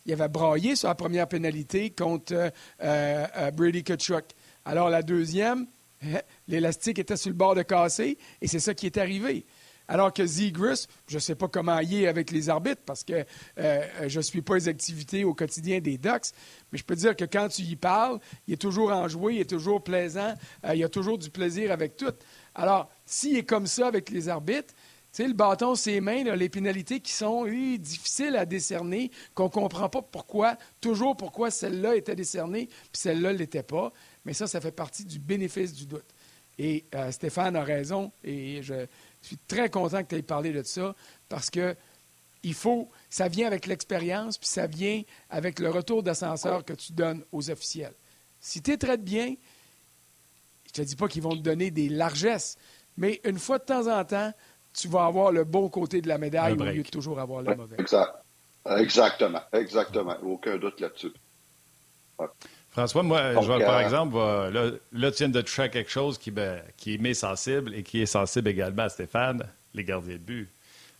Speaker 1: Il avait braillé sur la première pénalité contre euh, euh, Brady Kachuk. Alors la deuxième, l'élastique était sur le bord de casser et c'est ça qui est arrivé. Alors que Zegras, je ne sais pas comment il est avec les arbitres parce que euh, je ne suis pas les activités au quotidien des Ducks, mais je peux dire que quand tu y parles, il est toujours enjoué, il est toujours plaisant, euh, il a toujours du plaisir avec tout. Alors, s'il est comme ça avec les arbitres, tu sais, le bâton, ses mains, les pénalités qui sont difficiles à décerner, qu'on ne comprend pas pourquoi, toujours pourquoi celle-là était décernée, puis celle-là ne l'était pas. Mais ça, ça fait partie du bénéfice du doute. Et euh, Stéphane a raison, et je suis très content que tu aies parlé de ça, parce que il faut, ça vient avec l'expérience, puis ça vient avec le retour d'ascenseur que tu donnes aux officiels. Si tu les traites bien, je ne te dis pas qu'ils vont te donner des largesses, mais une fois de temps en temps, tu vas avoir le bon côté de la médaille au lieu de toujours avoir le mauvais.
Speaker 3: Exact. Exactement. Exactement. Aucun doute là-dessus.
Speaker 2: François, moi,
Speaker 3: Donc,
Speaker 2: je vais, par
Speaker 3: euh,
Speaker 2: exemple, là, là, tu viens de toucher à quelque chose qui, ben, qui m'est sensible et qui est sensible également à Stéphane, les gardiens de but.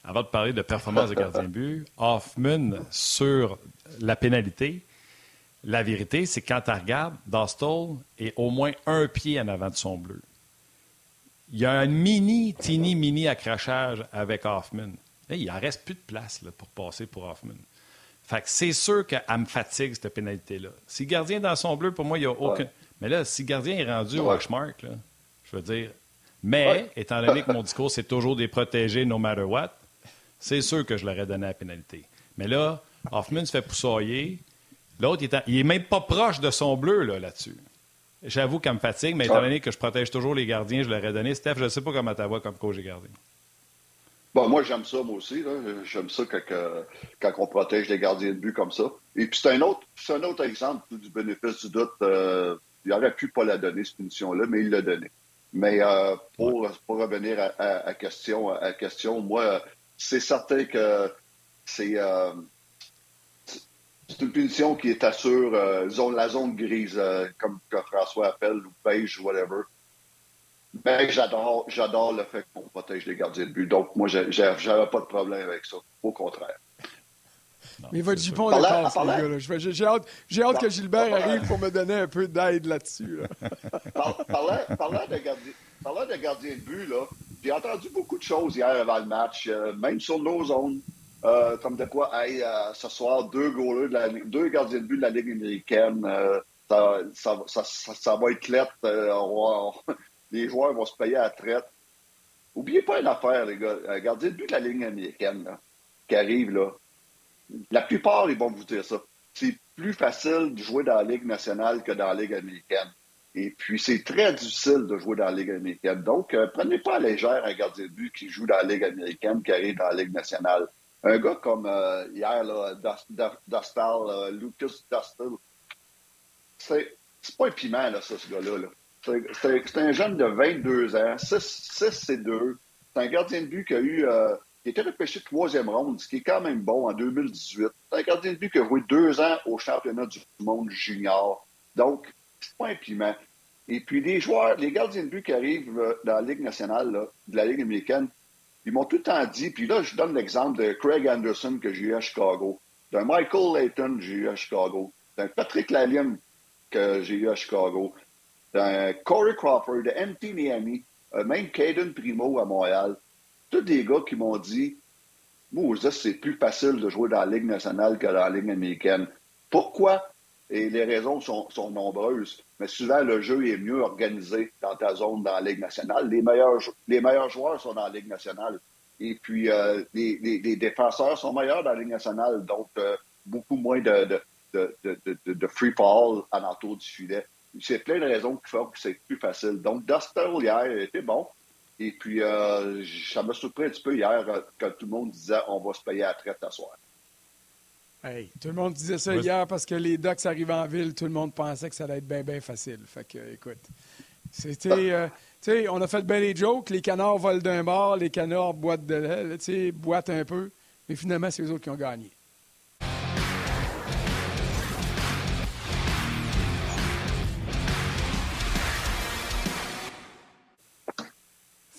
Speaker 2: Avant de parler de performance de gardien de but, Hoffman sur la pénalité, la vérité, c'est que quand tu regardes, Dostal est au moins un pied en avant de son bleu. Il y a un mini, teeny, mini accrochage avec Hoffman. Là, il en reste plus de place là, pour passer pour Hoffman. Fait que c'est sûr qu'elle me fatigue, cette pénalité-là. Si le gardien est dans son bleu, pour moi, il n'y a aucun.
Speaker 3: Ouais.
Speaker 2: Mais là, si le gardien est rendu au. Hashmark, je veux dire. Mais,
Speaker 3: Ouais.
Speaker 2: étant donné que mon discours, c'est toujours des protégés no matter what, c'est sûr que je l'aurais donné la pénalité. Mais là, Hoffman se fait poussailler. L'autre, il est en- il est même pas proche de son bleu là, là-dessus. J'avoue qu'elle me fatigue, mais étant donné que je protège toujours les gardiens, je l'aurais donné. Steph, je ne sais pas comment vois comme coach des gardiens.
Speaker 3: Bon, moi, j'aime ça, moi aussi. J'aime ça quand, on protège les gardiens de but comme ça. Et puis, c'est un autre, c'est un autre exemple du bénéfice du doute. Euh, il aurait pu pas la donner, cette punition-là, mais il l'a donné. Mais euh, pour, pour revenir à, à, à question, à question, moi, c'est certain que c'est euh, c'est une punition qui est assure euh, zone, la zone grise, euh, comme que François appelle, ou beige, whatever. Mais j'adore, j'adore le fait qu'on protège les gardiens de but. Donc, moi, j'ai- j'ai- j'avais pas de problème avec ça. Au contraire.
Speaker 2: Non,
Speaker 1: Mais votre
Speaker 3: Parlant-
Speaker 1: le passe, les
Speaker 3: parlant-
Speaker 1: gars. là. Je vais- J'ai j'ai hâte, j'ai hâte que Gilbert arrive pour me donner un peu d'aide là-dessus. là.
Speaker 3: Par- parlant, de gardien, parlant de gardien de but, là, j'ai entendu beaucoup de choses hier avant le match, euh, même sur nos zones. euh, comme de quoi, hey, euh, ce soir, deux goalers de la, deux gardiens de but de la Ligue américaine, euh, ça, ça, ça, ça- ça va être lettre. euh, on va- on- les joueurs vont se payer à la traite. Oubliez pas une affaire, les gars. Un gardien de but de la Ligue américaine, là, qui arrive, là, la plupart, ils vont vous dire ça. C'est plus facile de jouer dans la Ligue nationale que dans la Ligue américaine. Et puis, c'est très difficile de jouer dans la Ligue américaine. Donc, euh, prenez pas à légère un gardien de but qui joue dans la Ligue américaine, qui arrive dans la Ligue nationale. Un gars comme euh, hier, là, euh, Lucas Dustal, c'est pas un piment, là, ça, ce gars-là. là. C'est un jeune de 22 ans, 6 et 2. C'est un gardien de but qui a eu... euh, qui été repêché troisième ronde, ce qui est quand même bon en 2018. C'est un gardien de but qui a joué deux ans au championnat du monde junior. Donc, c'est pas un piment. Et puis, les joueurs, les gardiens de but qui arrivent euh, dans la Ligue nationale, de la Ligue américaine, ils m'ont tout le temps dit, puis là, je donne l'exemple de Craig Anderson que j'ai eu à Chicago, d'un Michael Layton que j'ai eu à Chicago, d'un Patrick Lalime que j'ai eu à Chicago, Corey Crawford, MT Miami, même Caden Primo à Montréal. Tous des gars qui m'ont dit, moi, c'est plus facile de jouer dans la Ligue nationale que dans la Ligue américaine. Pourquoi? Et les raisons sont, nombreuses. Mais souvent, le jeu est mieux organisé dans ta zone dans la Ligue nationale. Les meilleurs, joueurs sont dans la Ligue nationale. Et puis, euh, les, défenseurs sont meilleurs dans la Ligue nationale. Donc, euh, beaucoup moins de- de free fall à l'entour du filet. C'est plein de raisons qui font que c'est plus facile. Donc, Dustin hier était bon. Et puis, euh, ça m'a surpris un petit peu hier euh, quand tout le monde disait on va se payer à la traite à soir.
Speaker 1: Hey, tout le monde disait ça hier parce que les Ducks arrivaient en ville. Tout le monde pensait que ça allait être bien, bien facile. Fait que, écoute, c'était. euh, tu sais, on a fait bien les jokes. Les canards volent d'un bord, les canards boitent de lait, tu sais, boitent un peu. Mais finalement, c'est eux autres qui ont gagné.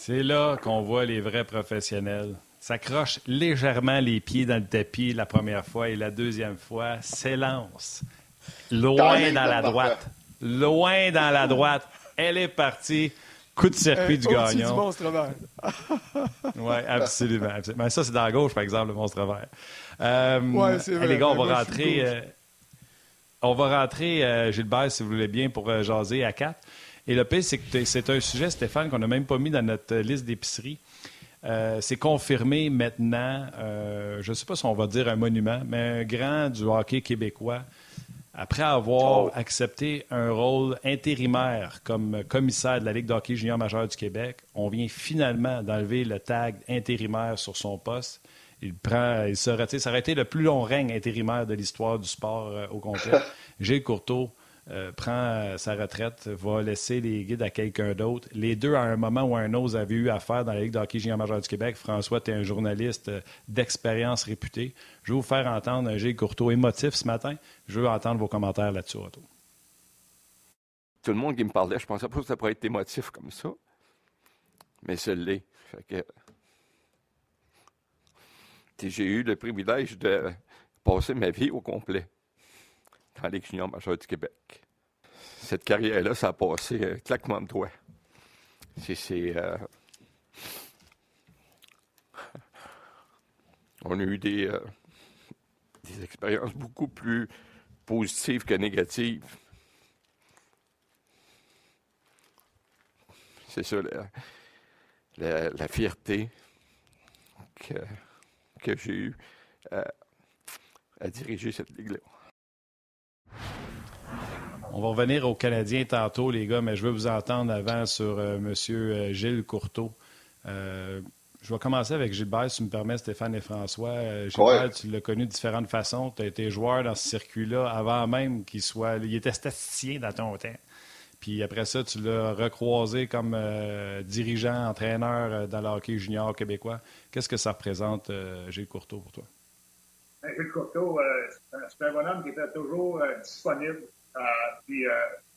Speaker 2: C'est là qu'on voit les vrais professionnels. S'accroche légèrement les pieds dans le tapis la première fois et la deuxième fois s'élance. Loin dans la droite. Loin dans la droite. Elle est partie. Coup de circuit du gagnant.
Speaker 1: du monstre vert.
Speaker 2: oui, absolument, Mais ça, c'est dans la gauche, par exemple, le monstre vert. Euh,
Speaker 1: oui, c'est vrai.
Speaker 2: Les gars, on va rentrer. Euh, on va rentrer, euh, Gilbert, si vous voulez bien, pour euh, jaser à quatre. Et le pire, c'est que c'est un sujet, Stéphane, qu'on n'a même pas mis dans notre liste d'épicerie. c'est confirmé maintenant, je ne sais pas si on va dire un monument, mais un grand du hockey québécois après avoir oh. accepté un rôle intérimaire comme commissaire de la Ligue d'hockey junior majeur du Québec, on vient finalement d'enlever le tag intérimaire sur son poste. Il prend, il Ça aurait été le plus long règne intérimaire de l'histoire du sport euh, au complet. Gilles Courteau euh, prend euh, sa retraite, va laisser les guides à quelqu'un d'autre. Les deux, à un moment ou un autre, avaient eu affaire dans la Ligue d'hockey junior majeur du Québec. François, tu es un journaliste euh, d'expérience réputé. Je vais vous faire entendre un Gilles Courteau émotif ce matin. Je veux entendre vos commentaires là-dessus,
Speaker 7: Tout le monde qui me parlait, je pensais pas que ça pourrait être émotif comme ça. Mais ce l'est. J'ai eu le privilège de passer ma vie au complet dans les juniors majeurs du Québec. Cette carrière-là, ça a passé euh, claquement de doigts. C'est. Euh, on a eu des, euh, des expériences beaucoup plus positives que négatives. C'est ça, la, fierté que, que j'ai eue à diriger cette ligue-là.
Speaker 2: On va revenir aux Canadiens tantôt, les gars, mais je veux vous entendre avant sur euh, M. Euh, Gilles Courteau. Euh, je vais commencer avec Gilbert, si tu me permets, Stéphane et François. Gilbert, tu l'as connu de différentes façons. Tu as été joueur dans ce circuit-là avant même qu'il soit. Il était statisticien dans ton temps. Puis après ça, tu l'as recroisé comme dirigeant, entraîneur dans le hockey junior québécois. Qu'est-ce que ça représente, Gilles Courteau, pour toi?
Speaker 8: Gilles Courteau, c'est un bonhomme qui était toujours disponible euh, puis, euh,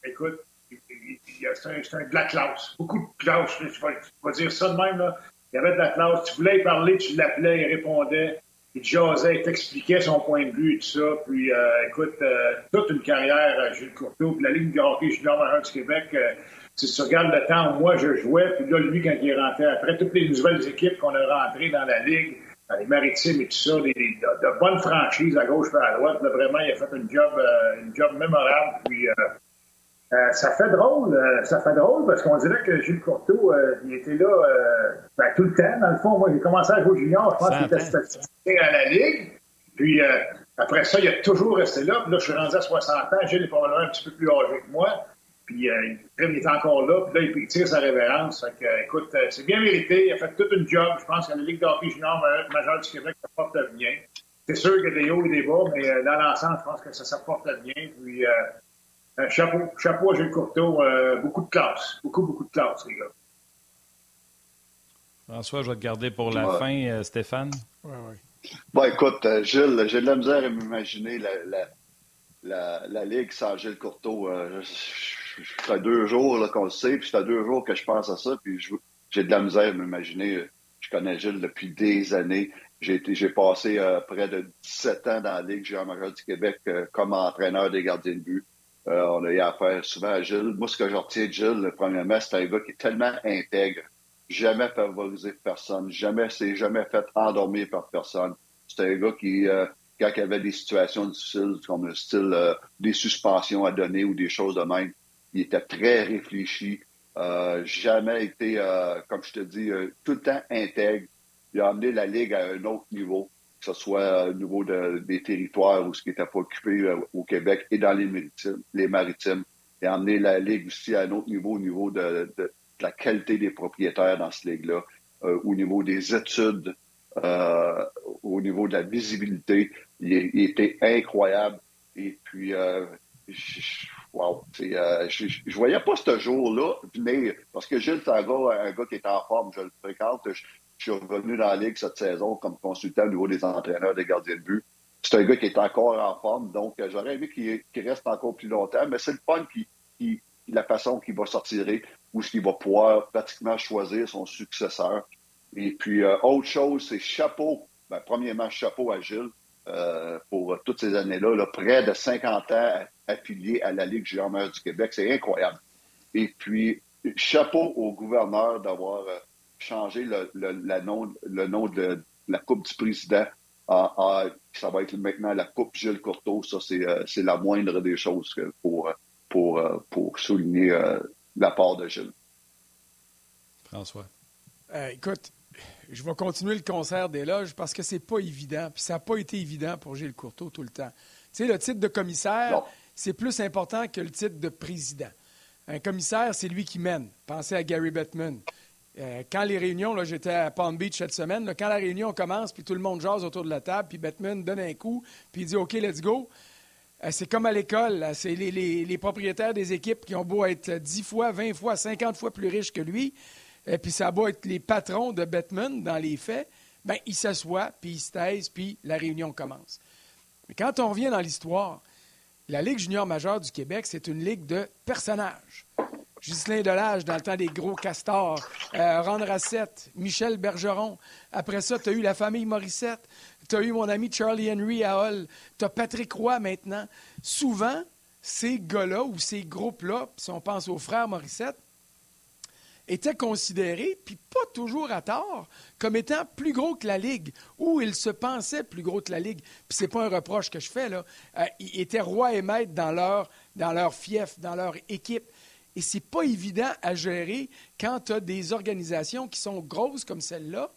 Speaker 8: écoute, c'est un, de la classe. Beaucoup de classe. Je vais, dire ça de même. Là. Il y avait de la classe. Tu voulais y parler, tu l'appelais, il répondait. Il jasait, il t'expliquait son point de vue et tout ça. Puis, euh, écoute, toute une carrière, Jules Courteau, puis la Ligue de hockey junior majeur du Québec, si tu regardes le temps où moi je jouais, puis là, lui, quand il est rentré, après toutes les nouvelles équipes qu'on a rentrées dans la Ligue, dans les maritimes et tout ça, des, de, bonnes franchises à gauche et à droite. vraiment, il a fait un job, euh, une job mémorable. Puis, euh, euh, ça fait drôle, ça fait drôle parce qu'on dirait que Gilles Courteau, il était là ben, tout le temps. Dans le fond, moi, j'ai commencé à jouer junior, je pense qu'il était à la Ligue. Puis après ça, il a toujours resté là. Puis là, je suis rendu à 60 ans. Gilles est probablement un petit peu plus âgé que moi. Puis euh, il est encore là, puis là, il tire sa révérence. Fait que, écoute, euh, c'est bien mérité. Il a fait toute une job. Je pense que la Ligue d'hockey junior majeure du Québec, ça porte bien. C'est sûr qu'il y a des hauts et des bas, mais euh, dans l'ensemble, je pense que ça, ça porte bien. Puis euh, chapeau, chapeau à Gilles Courteau. beaucoup de classe. Beaucoup, beaucoup de classe, les gars.
Speaker 2: François, je vais te garder pour la fin, Stéphane.
Speaker 1: Oui, oui.
Speaker 3: Bon, écoute, Gilles, j'ai de la misère à m'imaginer la, la, la, la, Ligue sans Gilles Courteau ça fait deux jours qu'on le sait, puis ça fait deux jours que je pense à ça, puis j'ai de la misère à m'imaginer. Je connais Gilles depuis des années. J'ai passé euh, près de 17 ans dans la Ligue géant major du Québec euh, comme entraîneur des gardiens de but. Euh, on a eu affaire souvent à Gilles. Moi, ce que je retiens de Gilles, premièrement, c'est un gars qui est tellement intègre, jamais favorisé personne, jamais s'est jamais fait endormir par personne. C'est un gars qui, quand il avait des situations difficiles, comme le style des suspensions à donner ou des choses de même, il était très réfléchi. Euh, jamais été, euh, comme je te dis, euh, tout le temps intègre. Il a amené la Ligue à un autre niveau, que ce soit au niveau des territoires ou ce qui n'était pas occupé au Québec et dans les maritimes, les maritimes. Il a amené la Ligue aussi à un autre niveau, au niveau de, la qualité des propriétaires dans cette Ligue-là, au niveau des études, au niveau de la visibilité. Il, était incroyable. Et puis, wow. Euh, je, je voyais pas ce jour-là venir, parce que Gilles, c'est un gars, qui est en forme, je le fréquente. Je, suis revenu dans la Ligue cette saison comme consultant au niveau des entraîneurs des gardiens de but. C'est un gars qui est encore en forme, donc euh, j'aurais aimé qu'il reste encore plus longtemps, mais c'est le fun qui, qui, la façon qu'il va sortir où il va pouvoir pratiquement choisir son successeur. Et puis, euh, autre chose, c'est chapeau, ben, premièrement, chapeau à Gilles pour toutes ces années-là, là, près de 50 ans affilié à la Ligue junior du Québec. C'est incroyable. Et puis, chapeau au gouverneur d'avoir euh, changé le, le, nom, le nom de la Coupe du Président. ça va être maintenant la Coupe Gilles Courteau. Ça, c'est la moindre des choses pour, pour, pour souligner la part de Gilles.
Speaker 2: François.
Speaker 1: écoute, je vais continuer le concert d'éloges parce que c'est pas évident. Puis ça n'a pas été évident pour Gilles Courteau tout le temps. Tu sais, le titre de commissaire, c'est plus important que le titre de président. Un commissaire, c'est lui qui mène. Pensez à Gary Bettman. Euh, quand les réunions, là, j'étais à Palm Beach cette semaine, quand la réunion commence, puis tout le monde jase autour de la table, puis Bettman donne un coup, puis il dit OK, let's go. Euh, c'est comme à l'école, c'est les, propriétaires des équipes qui ont beau être 10 fois, 20 fois, 50 fois plus riches que lui, et puis ça va être les patrons de Batman dans les faits, bien, ils s'assoient, puis ils se taisent, puis la réunion commence. Mais quand on revient dans l'histoire, la Ligue junior majeure du Québec, c'est une ligue de personnages. Ghislain Delage dans le temps des gros castors, euh, Ron Rassette, Michel Bergeron. Après ça, tu as eu la famille Morissette, tu as eu mon ami Charlie Henry à Hull, tu as Patrick Roy maintenant. Souvent, ces gars-là ou ces groupes-là, si on pense aux frères Morissette, était considéré, puis pas toujours à tort, comme étant plus gros que la Ligue, ou il se pensait plus gros que la Ligue. Puis c'est pas un reproche que je fais, là. Euh, ils étaient rois et maîtres dans leur, fief, dans leur équipe. Et c'est pas évident à gérer quand tu as des organisations qui sont grosses comme celle-là,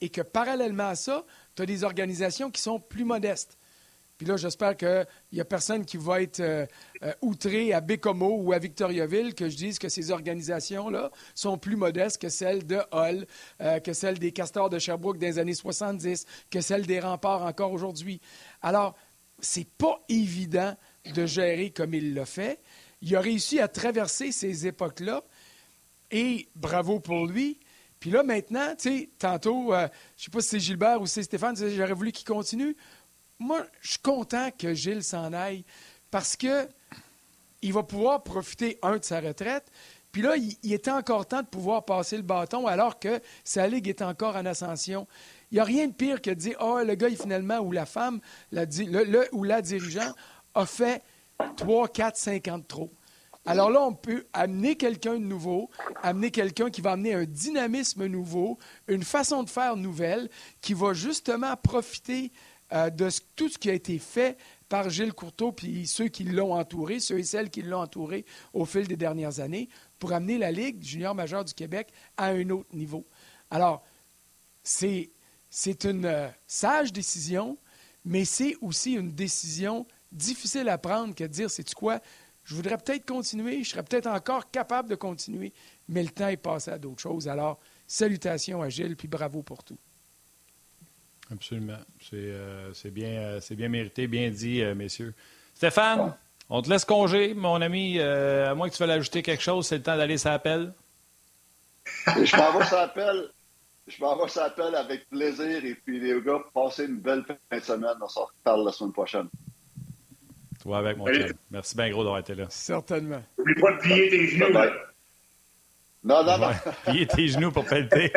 Speaker 1: et que parallèlement à ça, tu as des organisations qui sont plus modestes. Puis là, j'espère qu'il n'y a personne qui va être euh, euh, outré à Bécomo ou à Victoriaville que je dise que ces organisations-là sont plus modestes que celles de Hull, euh, que celles des Castors de Sherbrooke des années 70, que celles des Remparts encore aujourd'hui. Alors, c'est pas évident de gérer comme il l'a fait. Il a réussi à traverser ces époques-là et bravo pour lui. Puis là, maintenant, tu sais, tantôt, je ne sais pas si c'est Gilbert ou c'est Stéphane, j'aurais voulu qu'il continue moi, je suis content que Gilles s'en aille parce que il va pouvoir profiter, un, de sa retraite, puis là, il, était encore temps de pouvoir passer le bâton alors que sa ligue est encore en ascension. Il n'y a rien de pire que de dire, oh, le gars, finalement, ou la femme, le, ou la dirigeant a fait 3, 4, 50 trop. Alors là, on peut amener quelqu'un de nouveau, amener quelqu'un qui va amener un dynamisme nouveau, une façon de faire nouvelle, qui va justement profiter euh, de tout ce qui a été fait par Gilles Courteau puis ceux qui l'ont entouré, ceux et celles qui l'ont entouré au fil des dernières années, pour amener la Ligue junior majeure du Québec à un autre niveau. Alors, c'est, c'est une euh, sage décision, mais c'est aussi une décision difficile à prendre que de dire, c'est quoi, je voudrais peut-être continuer, je serais peut-être encore capable de continuer, mais le temps est passé à d'autres choses. Alors, salutations à Gilles, puis bravo pour tout.
Speaker 2: Absolument. Euh, c'est bien, euh, bien mérité, bien dit, euh, messieurs. Stéphane, on te laisse congé, mon ami. à moins que tu veuilles ajouter quelque chose, c'est le temps d'aller sur l'appel.
Speaker 3: Je m'en vais sur l'appel. Je m'en vais avec plaisir. Et puis, les gars, passez une belle fin de semaine. On se reparle la semaine prochaine.
Speaker 2: Toi avec, mon chum. Merci bien gros d'avoir été là.
Speaker 1: Certainement.
Speaker 8: N'oublie pas de plier tes genoux.
Speaker 3: Non, non, non.
Speaker 2: Plier tes genoux pour pelleter.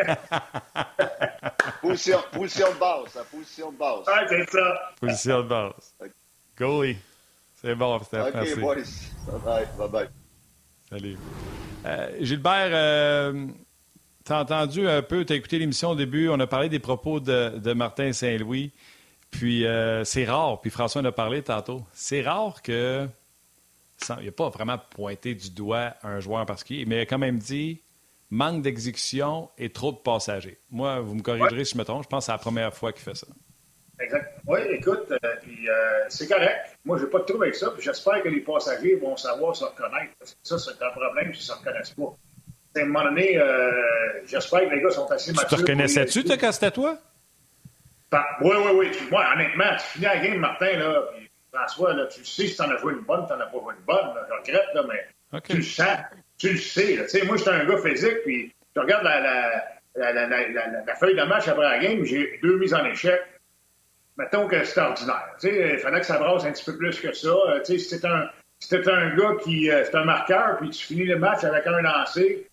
Speaker 3: position, position de base, la position de base.
Speaker 8: Ah, c'est ça.
Speaker 2: Position de base. Goalie. C'est bon, Steph.
Speaker 3: OK, merci. boys. Bye-bye. Bye-bye.
Speaker 2: Salut. Euh, Gilbert, euh, tu as entendu un peu, tu as écouté l'émission au début, on a parlé des propos de, de Martin Saint-Louis. Puis euh, c'est rare, puis François en a parlé tantôt, c'est rare que. Il n'a pas vraiment pointé du doigt un joueur en particulier, mais il a quand même dit manque d'exécution et trop de passagers. Moi, vous me corrigerez si je me trompe, je pense que c'est la première fois qu'il fait ça.
Speaker 8: Exact. Oui, écoute, euh, euh, c'est correct. Moi, je n'ai pas de trouble avec ça. j'espère que les passagers vont savoir se reconnaître. Parce que ça, c'est un problème s'ils ne se reconnaissent pas. À un moment donné, euh, j'espère que les gars sont assez matures.
Speaker 2: Tu te reconnaissais-tu, toi, quand c'était toi?
Speaker 8: oui, oui, oui. Moi, honnêtement, tu finis la game, Martin, là, puis François, là, tu sais si tu en as joué une bonne, tu n'en as pas joué une bonne. je regrette, là, mais tu le sens tu le sais. Tu sais, moi, j'étais un gars physique, puis tu regardes la, la, la, la, feuille de match après la game, j'ai deux mises en échec. Mettons que c'est ordinaire. Il fallait que ça brasse un petit peu plus que ça. Euh, c'était un, un gars qui. Euh, c'est un marqueur, puis tu finis le match avec un lancé,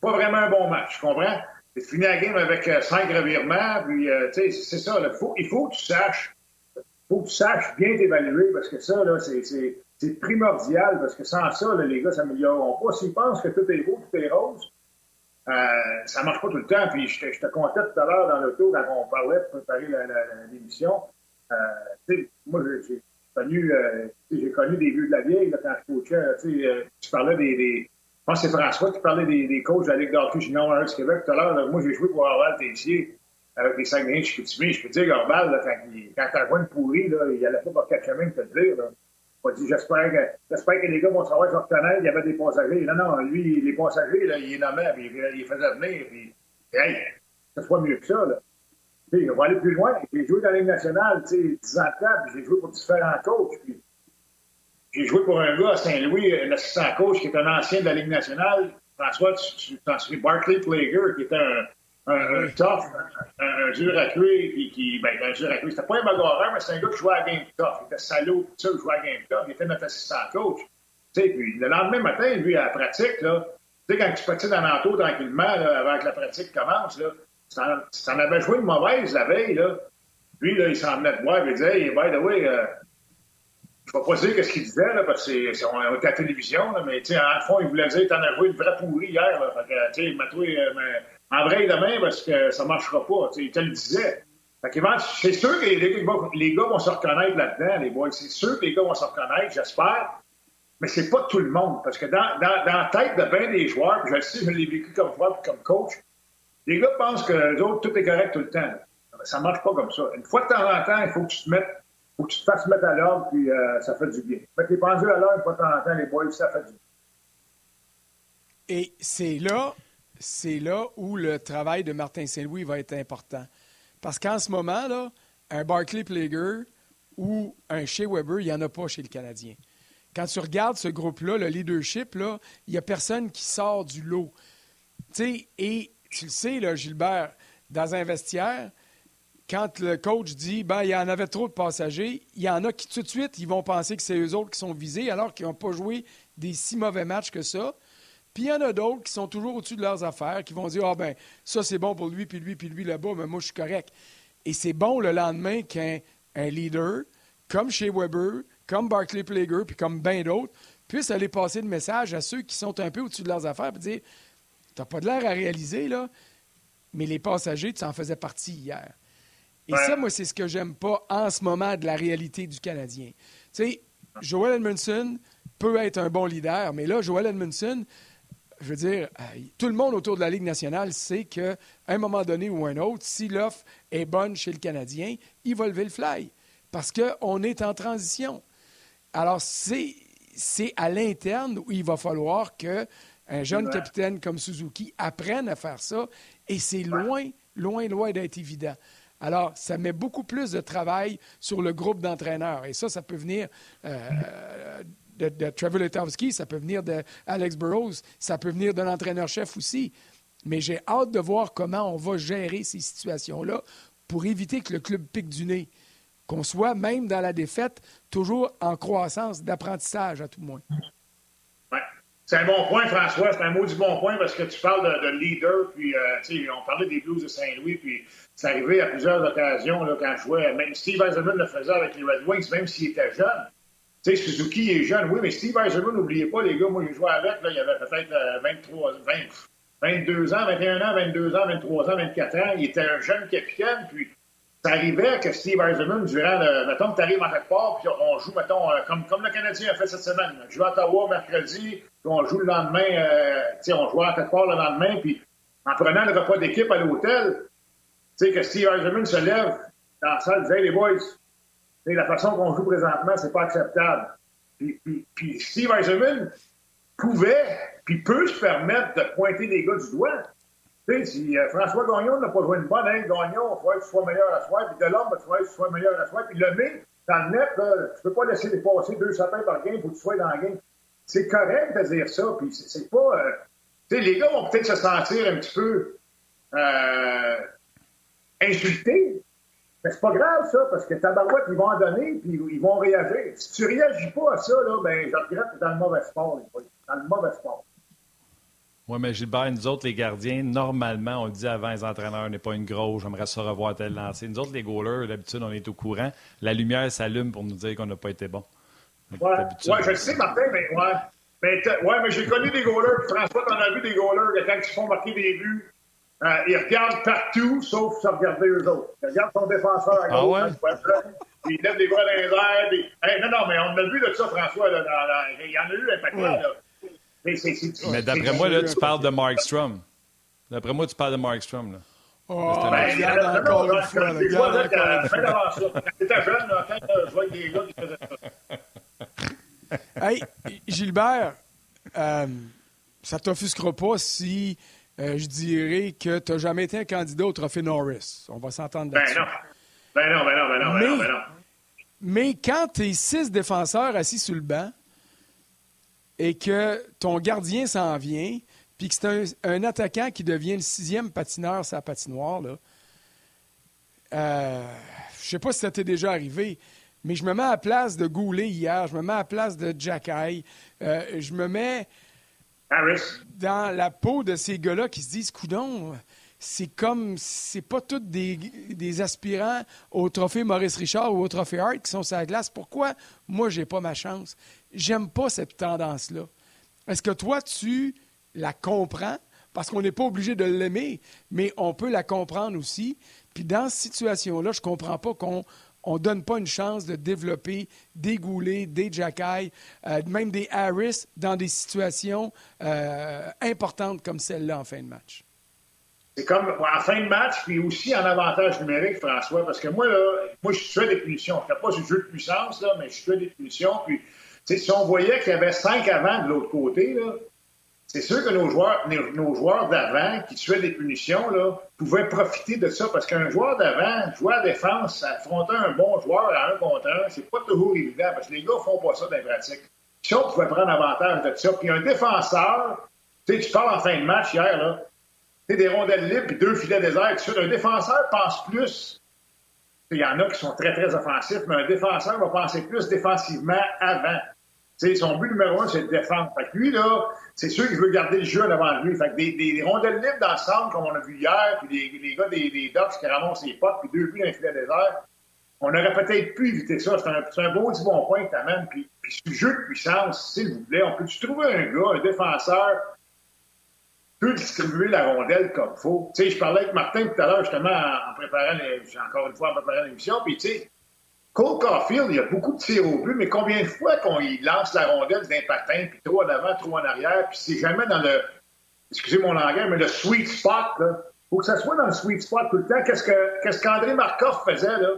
Speaker 8: pas vraiment un bon match, tu comprends? Tu finis la game avec euh, cinq revirements, puis, euh, c'est ça, là, faut, il faut que tu saches, faut que tu saches bien t'évaluer, parce que ça, là, c'est, primordial, parce que sans ça, là, les gars s'amélioreront pas. S'ils pensent que tout est beau, tout est rose, euh, ça marche pas tout le temps. Puis je, je te comptais tout à l'heure dans l'auto quand on parlait pour préparer l'émission. Euh, moi, j'ai connu, euh, j'ai connu des vieux de la vieille là, quand je coachais. Euh, tu parlais des, des, Je pense que c'est François qui parlait des, des coachs de la Ligue d'hockey junior à Québec tout à l'heure. Moi, j'ai joué pour Orval Tessier avec les Saguenay je Je peux dire, Gorbal, là, quand, il, quand t'as une pourrie, là, il allait pas par quatre chemins te dire. Là. J'espère que, j'espère que les gars vont savoir se reconnaître. Il y avait des passagers. Non, non, lui, les passagers, là, il les nommait, puis il les faisait venir. Puis, hey, ça soit mieux que ça. Là. on va aller plus loin. J'ai joué dans la Ligue nationale, tu sais, 10 ans de temps, puis j'ai joué pour différents coachs. Puis, j'ai joué pour un gars à Saint-Louis, un assistant coach qui est un ancien de la Ligue nationale. François, tu t'en souviens, Barclay Plager, qui était un, un, un tough, un, un, dur à cuire, puis qui, ben, un dur à. C'était pas un bagarreur, mais c'est un gars qui jouait à game tough. Il était salaud, tout ça, il jouait à game tough. Il était notre assistant coach. Tu sais, puis le lendemain matin, lui, à la pratique, là, tu sais, quand tu patines dans l'entour tranquillement, là, avant que la pratique commence, là, tu t'en avais joué une mauvaise la veille, là. Lui, là, il s'en venait de boire, il disait, hey, by the way, euh, je ne vais pas dire ce qu'il disait, là, parce qu'on était à la télévision, là, mais, en fond, il voulait dire, t'en as joué une vraie pourrie hier, là. Fait que, tu sais, en vrai demain parce que ça ne marchera pas. Il te le disait. c'est sûr que les, gars vont se reconnaître là-dedans, les boys. C'est sûr que les gars vont se reconnaître, j'espère. Mais c'est pas tout le monde. Parce que dans, dans, dans la tête de bien des joueurs, je le sais, je l'ai vécu comme joueur comme coach, les gars pensent que les autres, tout est correct tout le temps. Ça marche pas comme ça. Une fois de temps en temps, il faut que tu te mettes, faut que tu te fasses mettre à l'ordre, puis euh, ça fait du bien. Que les pendules à l'ordre, une fois de temps en temps, les boys, ça fait du bien.
Speaker 1: Et c'est là c'est là où le travail de Martin Saint-Louis va être important. Parce qu'en ce moment, un Barclay Plager ou un Shea Weber, il n'y en a pas chez le Canadien. Quand tu regardes ce groupe-là, le leadership, il n'y a personne qui sort du lot. et tu le sais, Gilbert, dans un vestiaire, quand le coach dit ben, il y en avait trop de passagers, il y en a qui tout de suite ils vont penser que c'est eux autres qui sont visés alors qu'ils n'ont pas joué des si mauvais matchs que ça. Puis il y en a d'autres qui sont toujours au-dessus de leurs affaires, qui vont dire Ah, ben, ça c'est bon pour lui, puis lui, puis lui là-bas, mais moi je suis correct. Et c'est bon le lendemain qu'un leader, comme chez Weber, comme Barclay Plager, puis comme bien d'autres, puisse aller passer le message à ceux qui sont un peu au-dessus de leurs affaires, puis dire T'as pas de l'air à réaliser, là, mais les passagers, tu en faisais partie hier. Et ça, moi, c'est ce que j'aime pas en ce moment de la réalité du Canadien. Tu sais, Joel Edmondson peut être un bon leader, mais là, Joel Edmondson, je veux dire, euh, tout le monde autour de la Ligue nationale sait qu'à un moment donné ou un autre, si l'offre est bonne chez le Canadien, il va lever le fly parce qu'on est en transition. Alors, c'est, à l'interne où il va falloir qu'un jeune capitaine comme Suzuki apprenne à faire ça et c'est loin, loin, loin d'être évident. Alors, ça met beaucoup plus de travail sur le groupe d'entraîneurs. Et ça, ça peut venir euh, de, Trevor Letowski, ça peut venir d'Alex Burrows, ça peut venir de l'entraîneur-chef aussi. Mais j'ai hâte de voir comment on va gérer ces situations-là pour éviter que le club pique du nez. Qu'on soit, même dans la défaite, toujours en croissance d'apprentissage, à tout le moins.
Speaker 8: C'est un bon point, François. C'est un mot du bon point parce que tu parles de, leader. Puis, euh, on parlait des Blues de Saint-Louis. Puis, c'est arrivé à plusieurs occasions là, quand je jouais. Même Steve Eisenman le faisait avec les Red Wings, même s'il était jeune. Tu sais, Suzuki est jeune, oui, mais Steve Eiserman, n'oubliez pas, les gars, moi, j'ai joué avec, là, il avait peut-être 23, 20, 22 ans, 21 ans, 22 ans, 23 ans, 24 ans. Il était un jeune capitaine, puis ça arrivait que Steve Eiserman, durant le. Mettons que tu arrives en quelque part, puis on joue, mettons, euh, comme, le Canadien a fait cette semaine. Je joue à Ottawa mercredi, puis on joue le lendemain, euh, tu sais, on joue à quelque part le lendemain, puis en prenant le repas d'équipe à l'hôtel, tu sais, que Steve Eiserman se lève dans la salle, disait, hey, les boys, la façon qu'on joue présentement, c'est pas acceptable. Puis, puis, Steve Eiserman pouvait, puis peut se permettre de pointer des gars du doigt. Tu sais, si euh, François Gagnon n'a pas joué une bonne, hein, Gagnon, il faudrait que tu sois meilleur à soi, puis Delorme, il faudrait que tu sois meilleur à soi, puis le met dans le net, là, tu peux pas laisser les passer deux sapins par game, faut que tu sois dans le game. C'est correct de dire ça, puis c'est pas... Euh, tu sais, les gars vont peut-être se sentir un petit peu euh, insultés, mais c'est pas grave, ça, parce que Tabarouette, ils vont en donner, puis ils vont réagir. Si tu réagis pas à ça, là, ben, je regrette dans le mauvais sport, Dans le mauvais sport.
Speaker 2: Oui, mais Gilbert, nous autres, les gardiens, normalement, on le dit avant les entraîneurs, n'est pas une grosse, j'aimerais ça revoir tel lancer. Nous autres, les goalers, d'habitude, on est au courant. La lumière s'allume pour nous dire qu'on n'a pas été bon.
Speaker 8: Oui, ouais, je le sais, Martin, mais ouais. Mais, ouais, mais j'ai connu des goalers. François, t'en as vu des goalers que quand ils font marquer des buts, euh, ils regardent partout, sauf se regarder eux autres. Ils regardent son défenseur à
Speaker 2: gauche, ah ouais?
Speaker 8: puis ils lèvent des bras dans les airs. Puis... Hey, non, non, mais on a vu de ça, François. Là, dans. Il y en a eu un paquet. Ouais. Là.
Speaker 2: Mais, mais d'après moi, là, tu parles de Mark Strom. D'après moi, tu parles de Mark Strom. Là.
Speaker 8: Oh, ben, il y a encore une fois. Des fois, là, fin d'avant ça. Quand t'étais jeune, là, quand je voyais des gars qui faisaient
Speaker 1: ça. Hey, Gilbert, euh, ça t'offusquera pas si euh, je dirais que tu n'as jamais été un candidat au trophée Norris. On va s'entendre
Speaker 8: là-dessus. Ben non. Ben non, ben non, ben non, ben non, ben non.
Speaker 1: Mais quand tu es six défenseurs assis sur le banc et que ton gardien s'en vient, puis que c'est un, un, attaquant qui devient le sixième patineur la patinoire, là, euh, je sais pas si ça t'est déjà arrivé, mais je me mets à la place de Goulet hier, je me mets à la place de Jack euh, je me mets Dans la peau de ces gars-là qui se disent, coudon, c'est comme, c'est pas tous des, des, aspirants au trophée Maurice Richard ou au trophée Hart qui sont sur la glace. Pourquoi? Moi, j'ai pas ma chance? J'aime pas cette tendance-là. Est-ce que toi, tu la comprends? Parce qu'on n'est pas obligé de l'aimer, mais on peut la comprendre aussi. Puis dans cette situation-là, je comprends pas qu'on on ne donne pas une chance de développer des Goulet, des Jacky, euh, même des Harris dans des situations euh, importantes comme celle-là en fin de match.
Speaker 8: C'est comme en fin de match, puis aussi en avantage numérique, François, parce que moi, là, moi, je suis des punitions. Je ne fais pas ce jeu de puissance, là, mais je suis des punitions. Puis, si on voyait qu'il y avait cinq avant de l'autre côté, là, c'est sûr que nos joueurs, d'avant qui tuaient des punitions là, pouvaient profiter de ça parce qu'un joueur d'avant, jouer à défense, affronter un bon joueur à un contre un, c'est pas toujours évident parce que les gars font pas ça dans les pratiques. Si on pouvait prendre avantage de ça, puis un défenseur, tu sais, tu parles en fin de match hier, là, tu des rondelles libres puis deux filets déserts, tout ça. Un défenseur pense plus. Il y en a qui sont très, très offensifs, mais un défenseur va penser plus défensivement avant. Sais, son but numéro un, c'est de défendre. Fait que lui, là, c'est sûr qu'il veut garder le jeu devant lui. Fait que des, des, rondelles libres dans le centre, comme on a vu hier, puis les gars des, des qui ramassent les potes, puis deux buts dans les filets désert, on aurait peut-être pu éviter ça. C'est un, beau petit bon point que t'amènes. Puis, puis ce jeu de puissance, s'il vous plaît, on peut-tu trouver un gars, un défenseur, peut distribuer la rondelle comme il faut? Tu je parlais avec Martin tout à l'heure, justement, en, préparant, les, encore une fois, en préparant l'émission, puis tu sais, Cole Caulfield, il y a beaucoup de tirs au but, mais combien de fois qu'on lance la rondelle d'un patin, puis trop en avant, trop en arrière, puis c'est jamais dans le, excusez mon langage, mais le sweet spot, là. Faut que ça soit dans le sweet spot tout le temps. Qu'est-ce que, qu'est-ce qu'André Markov faisait, là?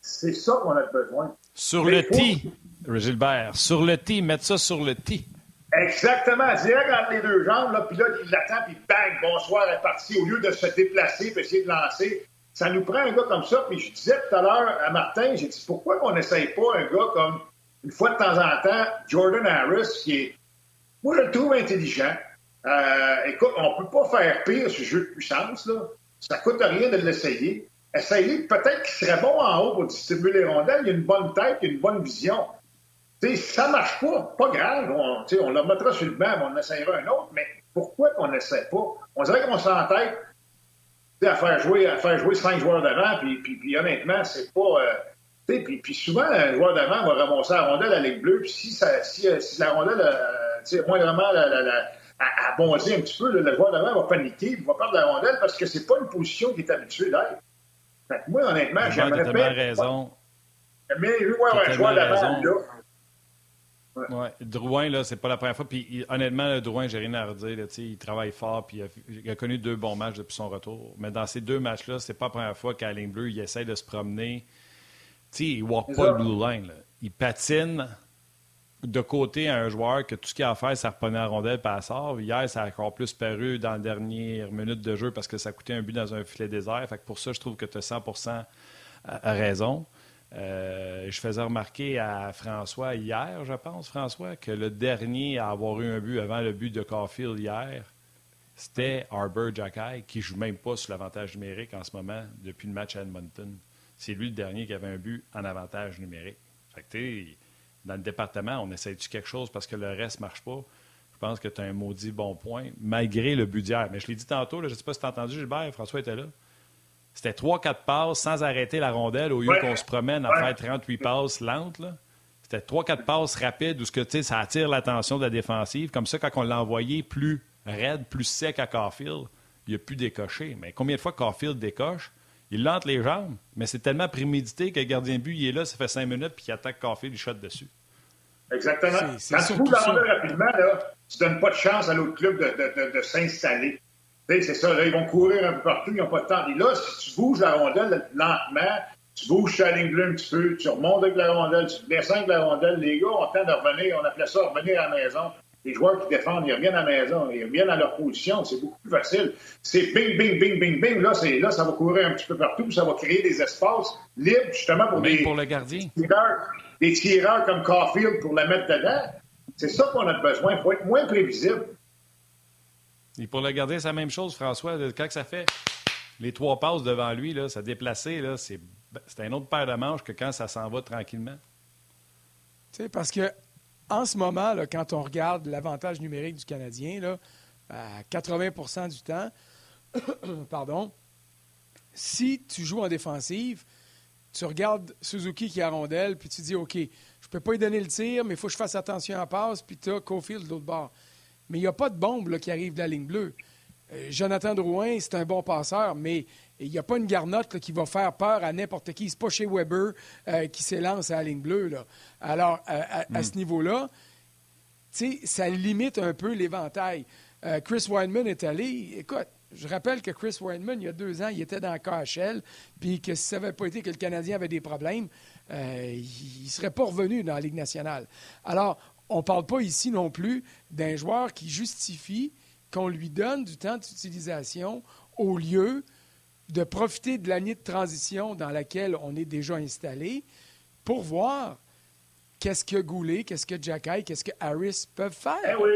Speaker 8: C'est ça qu'on a besoin.
Speaker 2: Sur mais le faut... tee, Gilbert. Sur le tee, mettre ça sur le tee.
Speaker 8: Exactement. Direct entre les deux jambes, là, puis là, il l'attend, puis bang, bonsoir, elle est partie. Au lieu de se déplacer, puis essayer de lancer, ça nous prend un gars comme ça. Puis je disais tout à l'heure à Martin, j'ai dit pourquoi on n'essaye pas un gars comme, une fois de temps en temps, Jordan Harris, qui est, moi je le trouve intelligent. Euh, écoute, on peut pas faire pire ce jeu de puissance, là. Ça coûte rien de l'essayer. Essayer, peut-être qu'il serait bon en haut pour distribuer les rondelles. Il a une bonne tête, il a une bonne vision. sais, si ça marche pas, pas grave. On, on le mettra sur le banc, on essaiera un autre, mais pourquoi qu'on n'essaie pas? On dirait qu'on s'entête à faire jouer, à faire jouer cinq joueurs d'avant, puis, puis, puis honnêtement, c'est pas. Euh, puis, puis souvent, un joueur d'avant va ramasser la rondelle à la Ligue bleue, puis si, ça, si, euh, si la rondelle, euh, moindrement, la, la, la, à bondir un petit peu, le joueur d'avant va paniquer, il va perdre la rondelle parce que c'est pas une position qu'il est habitué d'être. Fait que moi, honnêtement, j'aimerais
Speaker 2: bien. raison.
Speaker 8: Mais oui, ouais, un joueur d'avant, là.
Speaker 2: Ouais. Drouin, là, c'est pas la première fois. Puis honnêtement, Drouin, j'ai rien à redire. Là, il travaille fort, puis il a, connu deux bons matchs depuis son retour. Mais dans ces deux matchs-là, c'est pas la première fois qu'à ligne bleue, il essaie de se promener. il ne walk pas le blue line. Là. Il patine de côté à un joueur que tout ce qu'il a à faire, c'est reprendre la rondelle et sort. Hier, ça a encore plus paru dans la dernière minute de jeu parce que ça coûtait un but dans un filet désert. Fait que pour ça, je trouve que tu as 100 raison. Euh, je faisais remarquer à François hier, je pense, François, que le dernier à avoir eu un but avant le but de Caulfield hier, c'était Arbor Jacky, qui joue même pas sur l'avantage numérique en ce moment depuis le match à Edmonton. C'est lui le dernier qui avait un but en avantage numérique. Dans le département, on essaie de quelque chose parce que le reste ne marche pas? Je pense que tu as un maudit bon point, malgré le but d'hier. Mais je l'ai dit tantôt, je ne sais pas si tu as entendu, Gilbert, François était là. C'était 3-4 passes sans arrêter la rondelle au lieu qu'on se promène à faire 38 passes lentes. C'était 3-4 passes rapides où ce que, ça attire l'attention de la défensive. Comme ça, quand on l'a envoyé plus raide, plus sec à Caulfield, il a pu décocher. Mais combien de fois Caulfield décoche? Il lente les jambes, mais c'est tellement prémédité que le gardien de but, il est là, ça fait 5 minutes, puis il attaque Caulfield, il shot dessus.
Speaker 8: Exactement. Quand tu bouges la rondelle rapidement, là, tu donnes pas de chance à l'autre club de, de, de, s'installer. C'est ça, là, ils vont courir un peu partout, ils n'ont pas de temps. Et là, si tu bouges la rondelle lentement, tu bouges la ligne bleue un petit peu, tu remontes avec la rondelle, tu descends avec la rondelle, les gars ont le temps de revenir, on appelait ça revenir à la maison. Les joueurs qui défendent, ils reviennent à la maison, ils reviennent à leur position, c'est beaucoup plus facile. C'est bing, bing, bing, bing, bing, là, là, ça va courir un petit peu partout, ça va créer des espaces libres, justement, pour
Speaker 2: des... pour le gardien.
Speaker 8: Tireurs, des tireurs comme Caulfield pour la mettre dedans. C'est ça qu'on a besoin. Il faut être moins prévisible.
Speaker 2: Et pour le gardien, c'est la même chose, François. Quand ça fait les trois passes devant lui, là, ça déplacé, là, c'est, c'est un autre paire de manches que quand ça s'en va tranquillement.
Speaker 1: Tu sais, parce que en ce moment, là, quand on regarde l'avantage numérique du Canadien, là, à 80% du temps, pardon, si tu joues en défensive, tu regardes Suzuki qui a rondelle, puis tu dis, OK, je peux pas lui donner le tir, mais il faut que je fasse attention à passe, puis tu as Cofield de l'autre bord. Mais il n'y a pas de bombe qui arrive de la ligne bleue. Euh, Jonathan Drouin, c'est un bon passeur, mais il n'y a pas une garnotte qui va faire peur à n'importe qui. C'est pas chez Weber euh, qui s'élance à la ligne bleue. Là. Alors, à, hmm. ce niveau-là, ça limite un peu l'éventail. Euh, Chris Weinman est allé. Écoute, je rappelle que Chris Weinman, il y a deux ans, il était dans le KHL, puis que si ça n'avait pas été que le Canadien avait des problèmes, il ne serait pas revenu dans la Ligue nationale. Alors, on ne parle pas ici non plus d'un joueur qui justifie qu'on lui donne du temps d'utilisation au lieu de profiter de l'année de transition dans laquelle on est déjà installé pour voir qu'est-ce que Goulet, qu'est-ce que Jacky, qu'est-ce que Harris peuvent faire.
Speaker 8: Ben oui.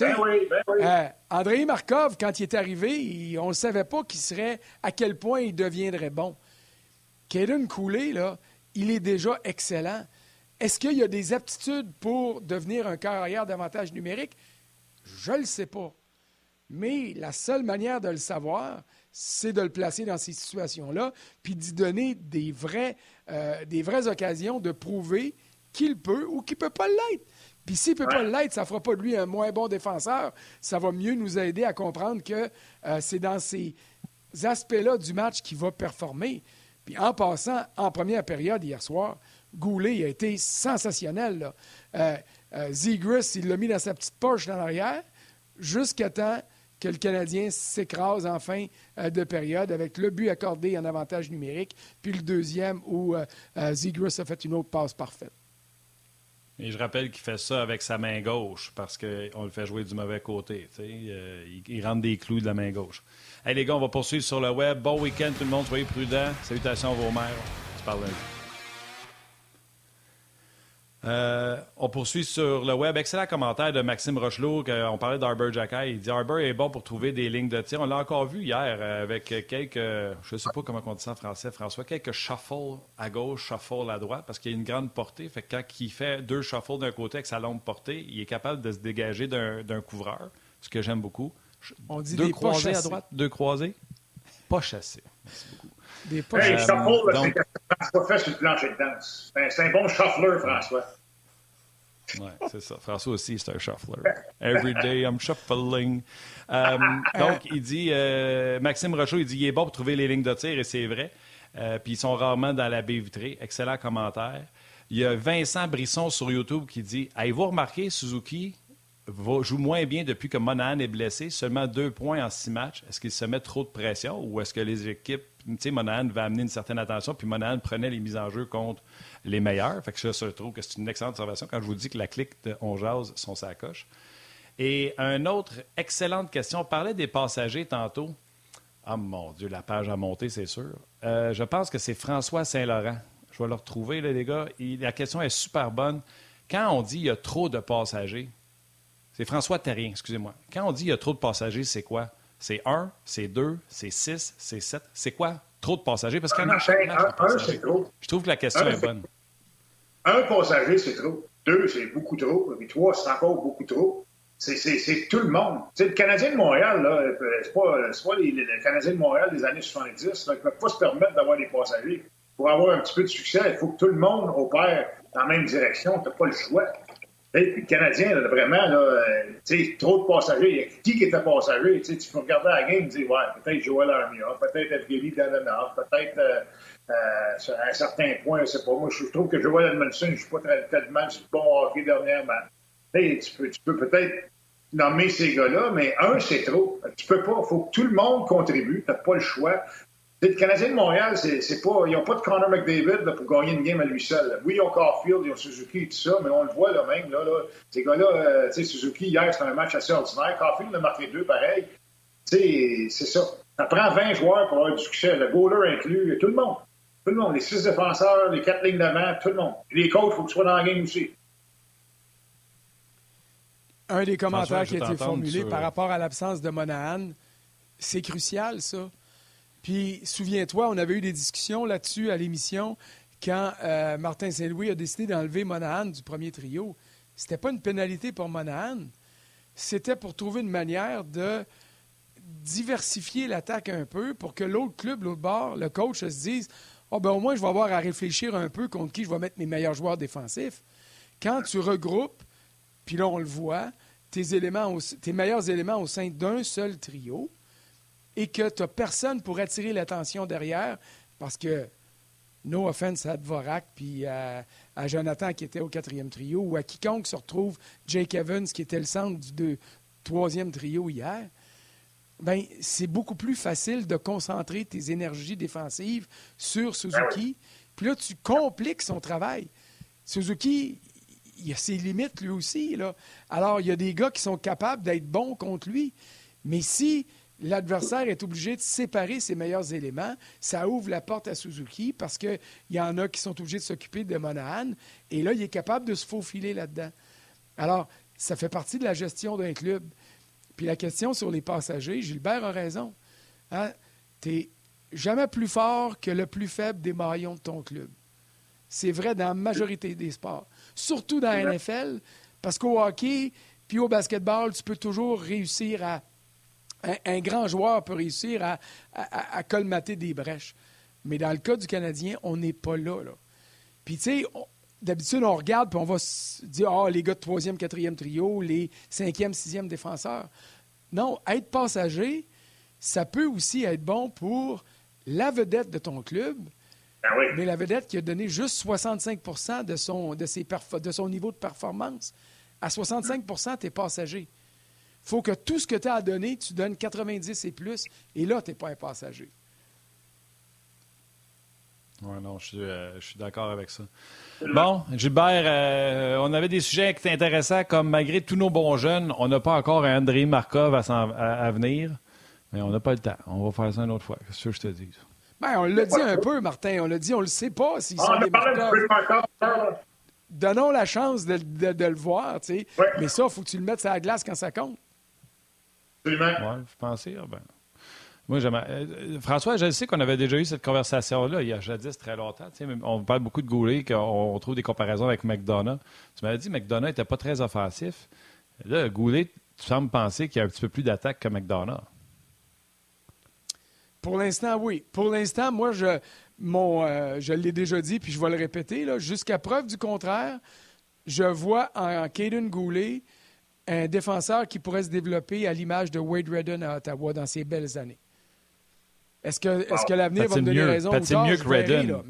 Speaker 8: Ben oui, ben oui.
Speaker 1: Euh, André Markov, quand il est arrivé, on ne savait pas qu'il serait, à quel point il deviendrait bon. Kaden Goulet, là, il est déjà excellent. Est-ce qu'il y a des aptitudes pour devenir un carrière davantage numérique? Je ne le sais pas. Mais la seule manière de le savoir, c'est de le placer dans ces situations-là, puis d'y donner des, vrais, euh, des vraies occasions de prouver qu'il peut ou qu'il ne peut pas l'être. Puis s'il ne peut pas l'être, ça ne fera pas de lui un moins bon défenseur. Ça va mieux nous aider à comprendre que euh, c'est dans ces aspects-là du match qu'il va performer. Puis en passant, en première période hier soir, Goulet a été sensationnel. Euh, euh, Zegris, il l'a mis dans sa petite poche dans l'arrière jusqu'à temps que le Canadien s'écrase en fin euh, de période avec le but accordé en avantage numérique, puis le deuxième où Zegris a fait une autre passe parfaite.
Speaker 2: Et je rappelle qu'il fait ça avec sa main gauche parce qu'on le fait jouer du mauvais côté. il, rentre des clous de la main gauche. Hey les gars, on va poursuivre sur le web. Bon week-end tout le monde, soyez prudents. Salutations à vos mères. Lundi. Euh, on poursuit sur le web. Excellent commentaire de Maxime Rochelot. On parlait d'Arbor Jacky. Il dit Arbor est bon pour trouver des lignes de tir. On l'a encore vu hier euh, avec quelques, je ne sais pas comment on dit ça en français, François, quelques shuffles à gauche, shuffle à droite, parce qu'il y a une grande portée. Fait que quand il fait deux shuffles d'un côté avec sa longue portée, il est capable de se dégager d'un couvreur, ce que j'aime beaucoup.
Speaker 1: On dit
Speaker 2: deux croisés à droite, deux croisés. Pas chassés. Merci beaucoup.
Speaker 8: Des hey, shuffle, euh, donc... c'est François fait sur le plancher de danse. C'est un bon shuffler, François.
Speaker 2: Oui, c'est ça. François aussi, c'est un shuffler. Every day, I'm shuffling. Euh, donc, il dit, euh, Maxime Rochaud, il dit, il est bon pour trouver les lignes de tir, et c'est vrai. puis ils sont rarement dans la baie vitrée. Excellent commentaire. Il y a Vincent Brisson sur YouTube qui dit Avez-vous remarqué, Suzuki joue moins bien depuis que Monahan est blessé, seulement deux points en six matchs. Est-ce qu'il se met trop de pression ou est-ce que les équipes, tu sais, Monahan va amener une certaine attention, puis Monahan prenait les mises en jeu contre les meilleurs. Fait que ça, je trouve que c'est une excellente observation quand je vous dis que la clique de On Jazz sont sa coche. Et une autre excellente question, on parlait des passagers tantôt. Ah mon Dieu, la page a monté, c'est sûr. Euh, je pense que c'est François Saint-Laurent. Je vais le retrouver, là, les gars. la question est super bonne. Quand on dit qu'il y a trop de passagers, c'est François Terrien, excusez-moi. Quand on dit qu'il y a trop de passagers, c'est quoi? C'est un, c'est deux, c'est six, c'est sept. C'est quoi? Trop de passagers? Parce qu'il y en a chaque match un, c'est trop. Je trouve que la question est, bonne.
Speaker 8: Un passager, c'est trop. Deux, c'est beaucoup trop. Puis trois, c'est encore beaucoup trop. c'est tout le monde. sais, le Canadien de Montréal, là, c'est pas, pas les, les, Canadiens de Montréal des années 70, là, ils ne peuvent pas se permettre d'avoir des passagers. Pour avoir un petit peu de succès, il faut que tout le monde opère dans la même direction. Tu n'as pas le choix. Et puis le Canadien, là, vraiment, là, euh, trop de passagers. Il y a qui qui était passager? Tu peux regarder la game et dire, ouais, peut-être Joel Armia, peut-être Evgeny Dananov, peut-être euh, euh, à un certain point, je sais pas. Moi, je trouve que Joel Edmondson, je ne suis pas tellement du bon hockey dernièrement. tu peux, tu peux peut-être nommer ces gars-là, mais un, c'est trop. Tu peux pas. Il faut que tout le monde contribue. Tu n'as pas le choix. Le Canadien de Montréal, c'est pas, ils n'ont pas de Connor McDavid pour gagner une game à lui seul. Oui, ils ont Caulfield, ils ont Suzuki et tout ça, mais on le voit là même. Là, là ces gars-là, euh, sais, Suzuki, hier, c'était un match assez ordinaire. Caulfield a marqué deux pareil. C'est ça. Ça prend 20 joueurs pour avoir du succès. Le goaler inclus, tout le monde. Tout le monde. Les six défenseurs, les quatre lignes d'avant, tout le monde. les coachs, il faut qu'ils soient dans la game aussi
Speaker 1: un des commentaires qui a été formulé par rapport à l'absence de Monahan, c'est crucial, ça. Puis, souviens-toi, on avait eu des discussions là-dessus à l'émission quand euh, Martin Saint-Louis a décidé d'enlever Monahan du premier trio. C'était pas une pénalité pour Monahan. C'était pour trouver une manière de diversifier l'attaque un peu pour que l'autre club, l'autre bord, le coach, se dise oh, ben, au moins, je vais avoir à réfléchir un peu contre qui je vais mettre mes meilleurs joueurs défensifs. Quand tu regroupes, puis là, on le voit, tes, éléments tes meilleurs éléments au sein d'un seul trio et que tu n'as personne pour attirer l'attention derrière parce que, no offense à Dvorak puis à, Jonathan qui était au quatrième trio ou à quiconque se retrouve Jake Evans qui était le centre du troisième trio hier, ben, c'est beaucoup plus facile de concentrer tes énergies défensives sur Suzuki. Puis là, tu compliques son travail. Suzuki, il a ses limites lui aussi. Là. Alors, il y a des gars qui sont capables d'être bons contre lui. Mais si l'adversaire est obligé de séparer ses meilleurs éléments, ça ouvre la porte à Suzuki parce qu'il y en a qui sont obligés de s'occuper de Monahan. Et là, il est capable de se faufiler là-dedans. Alors, ça fait partie de la gestion d'un club. Puis la question sur les passagers, Gilbert a raison. Hein? Tu n'es jamais plus fort que le plus faible des maillons de ton club. C'est vrai dans la majorité des sports surtout dans la NFL, parce qu'au hockey puis au basketball, tu peux toujours réussir à. Un, grand joueur peut réussir à, colmater des brèches. Mais dans le cas du Canadien, on n'est pas là. là. Puis, tu sais, d'habitude, on regarde puis on va se dire Ah, oh, les gars de troisième, quatrième trio, les cinquième, sixième défenseurs. Non, être passager, ça peut aussi être bon pour la vedette de ton club,
Speaker 8: ben
Speaker 1: Mais la vedette qui a donné juste 65 de son, de, ses de son niveau de performance, à 65 tu es passager. Il faut que tout ce que tu as à donner, tu donnes 90 et plus, et là, tu n'es pas un passager.
Speaker 2: Oui, non, je suis, euh, je suis d'accord avec ça. Bon, Gilbert, euh, on avait des sujets qui étaient intéressants, comme malgré tous nos bons jeunes, on n'a pas encore un André Markov à, à, venir, mais on n'a pas le temps. On va faire ça une autre fois. Qu'est-ce que je te dis?
Speaker 1: Ben, on l'a dit un peu, Martin. On l'a dit, on ne le sait pas s'ils sont des Donnons la chance de, le voir, tu sais. Mais ça, il faut que tu le mettes sur la glace quand ça compte.
Speaker 8: Absolument.
Speaker 2: Oui, vous pensez? Ah, ben. Moi, euh, François, je sais qu'on avait déjà eu cette conversation-là il y a jadis très longtemps. On parle beaucoup de Goulet, qu'on trouve des comparaisons avec McDonough. Tu m'avais dit que McDonough n'était pas très offensif. Là, Goulet, tu sembles penser qu'il y a un petit peu plus d'attaque que McDonough.
Speaker 1: Pour l'instant, oui. Pour l'instant, moi, je, mon, euh, je l'ai déjà dit, puis je vais le répéter. Jusqu'à preuve du contraire, je vois en, Caden Goulet un défenseur qui pourrait se développer à l'image de Wade Redden à Ottawa dans ses belles années. Est-ce que, est que l'avenir va me donner raison
Speaker 2: ou mieux que Redden.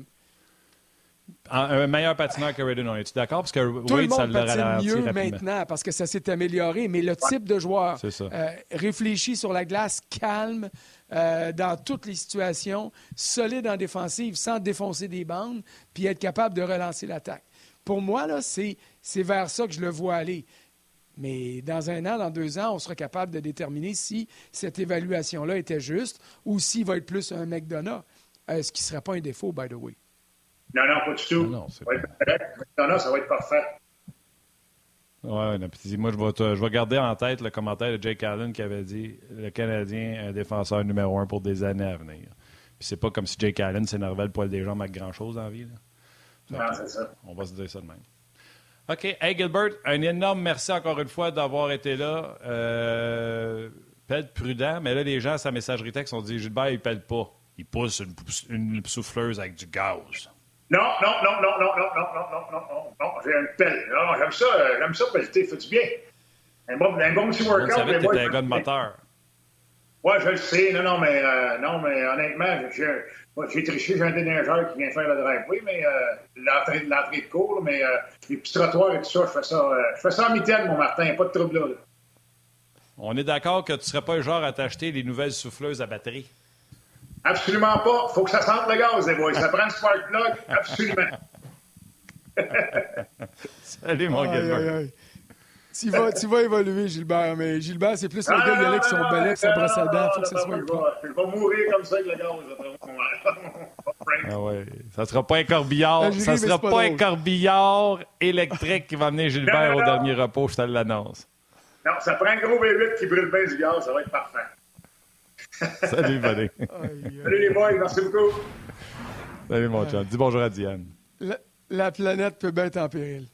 Speaker 2: Un meilleur patineur que Redden, on est d'accord? Parce que
Speaker 1: Tout
Speaker 2: Wade,
Speaker 1: le
Speaker 2: ça l'a
Speaker 1: ralenti mieux maintenant parce que ça s'est amélioré, mais le type de joueur euh, réfléchi sur la glace, calme, euh, dans toutes les situations, solide en défensive, sans défoncer des bandes, puis être capable de relancer l'attaque. Pour moi, là, c'est, vers ça que je le vois aller. Mais dans un an, dans deux ans, on sera capable de déterminer si cette évaluation-là était juste ou s'il va être plus un McDonough, euh, ce qui ne serait pas un défaut, by the way.
Speaker 8: Non, non, pas du tout. Non, ça, va être, ça va être parfait.
Speaker 2: Oui, moi, je vais, je vais garder en tête le commentaire de Jake Allen qui avait dit le Canadien un défenseur numéro un pour des années à venir. Puis c'est pas comme si Jake Allen s'énervait le poil des jambes avec grand-chose en vie.
Speaker 8: Non, c'est ça.
Speaker 2: On va se dire ça de même. OK. Hey, Gilbert, un énorme merci encore une fois d'avoir été là. Euh, pèle prudent, mais là, les gens, sa messagerie texte, ont dit Gilbert, il pèle pas. Il pousse une, une souffleuse avec du gaz.
Speaker 8: Non, non, non, non, non, non, non, non, non, non, non, non, j'ai une pelle. Non, j'aime ça, j'aime ça, pelleter, fais du bien. Un bon, un bon petit workout.
Speaker 2: Tu savais que t'étais un gars de moteur.
Speaker 8: Ouais, je le sais. Non, non, mais, euh, non, mais honnêtement, j'ai triché, j'ai un déneigeur qui vient faire le driveway, mais euh, l'entrée de cours, mais euh, les petits trottoirs et tout ça, je fais ça, euh, je fais ça en mitaine, mon Martin, pas de trouble là.
Speaker 2: On est d'accord que tu serais pas le genre à t'acheter les nouvelles souffleuses à batterie?
Speaker 8: Absolument pas. Faut que ça sente le gaz, les boys. Ça prend le spark plug, absolument.
Speaker 2: Salut, mon gars.
Speaker 1: Tu vas, tu vas évoluer, Gilbert, mais Gilbert, c'est plus le gars qui allait avec son balai, sa brosse à dents. Faut que ça soit
Speaker 8: Je vais mourir comme ça avec le gaz.
Speaker 2: ah ouais. Ça sera pas un corbillard. Ça sera pas, un corbillard électrique qui va amener Gilbert au dernier repos, je te l'annonce.
Speaker 8: Non, ça prend un gros V8 qui brûle bien du gaz, ça va être parfait.
Speaker 2: Salut,
Speaker 8: buddy. Salut les boys, merci beaucoup.
Speaker 2: Salut mon chat. Dis bonjour à Diane.
Speaker 1: La, la planète peut bien être en péril.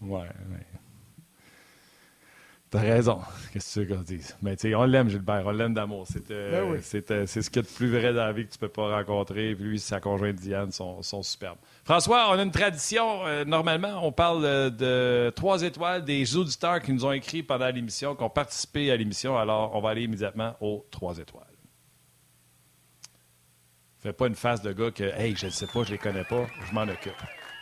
Speaker 2: ouais, ouais. T'as raison. Qu'est-ce que tu veux qu'on dise? Mais tu sais, on l'aime, Gilbert. On l'aime d'amour. C'est euh, ben euh, c'est ce qu'il y a de plus vrai dans la vie que tu peux pas rencontrer. Puis lui, sa conjointe Diane sont, sont superbes. François, on a une tradition. Euh, normalement, on parle de trois étoiles des auditeurs qui nous ont écrit pendant l'émission, qui ont participé à l'émission. Alors, on va aller immédiatement aux trois étoiles. Fais pas une face de gars que, hey, je ne sais pas, je les connais pas, je m'en occupe.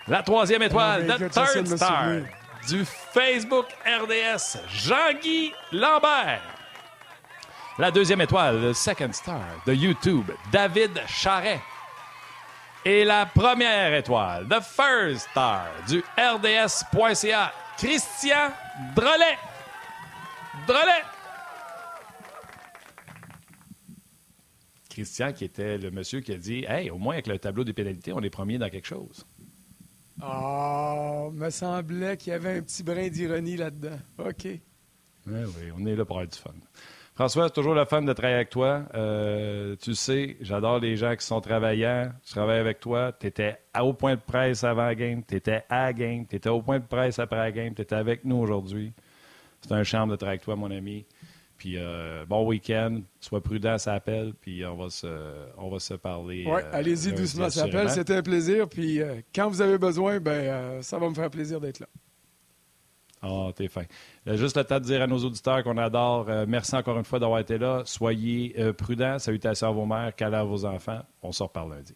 Speaker 2: La troisième étoile, the third star du Facebook RDS, Jean-Guy Lambert. La deuxième étoile, le second star de YouTube, David Charret. Et la première étoile, the first star du RDS.ca, Christian Drolet. Drolet. Christian, qui était le monsieur qui a dit Hey, au moins avec le tableau des pénalités, on est premier dans quelque chose.
Speaker 1: Ah, me semblait qu'il y avait un petit brin d'ironie là-dedans. OK. Oui,
Speaker 2: oui, on est là pour avoir du fun. François, c'est toujours le fun de travailler avec toi. Euh, tu sais, j'adore les gens qui sont travaillants. Je travaille avec toi. Tu étais au point de presse avant la game. Tu étais à la game. Tu étais au point de presse après la game. Tu étais avec nous aujourd'hui. C'est un charme de travailler avec toi, mon ami. Puis euh, bon week-end, sois prudent, ça appelle, puis on va se, on va se parler.
Speaker 1: Oui, euh, allez-y doucement, ça appelle. C'était un plaisir. Puis euh, quand vous avez besoin, ben ça va me faire plaisir d'être là.
Speaker 2: Ah, oh, t'es fin. juste le temps de dire à nos auditeurs qu'on adore. merci encore une fois d'avoir été là. Soyez prudents. Salutations à vos mères, câlins à vos enfants. On se reparle lundi.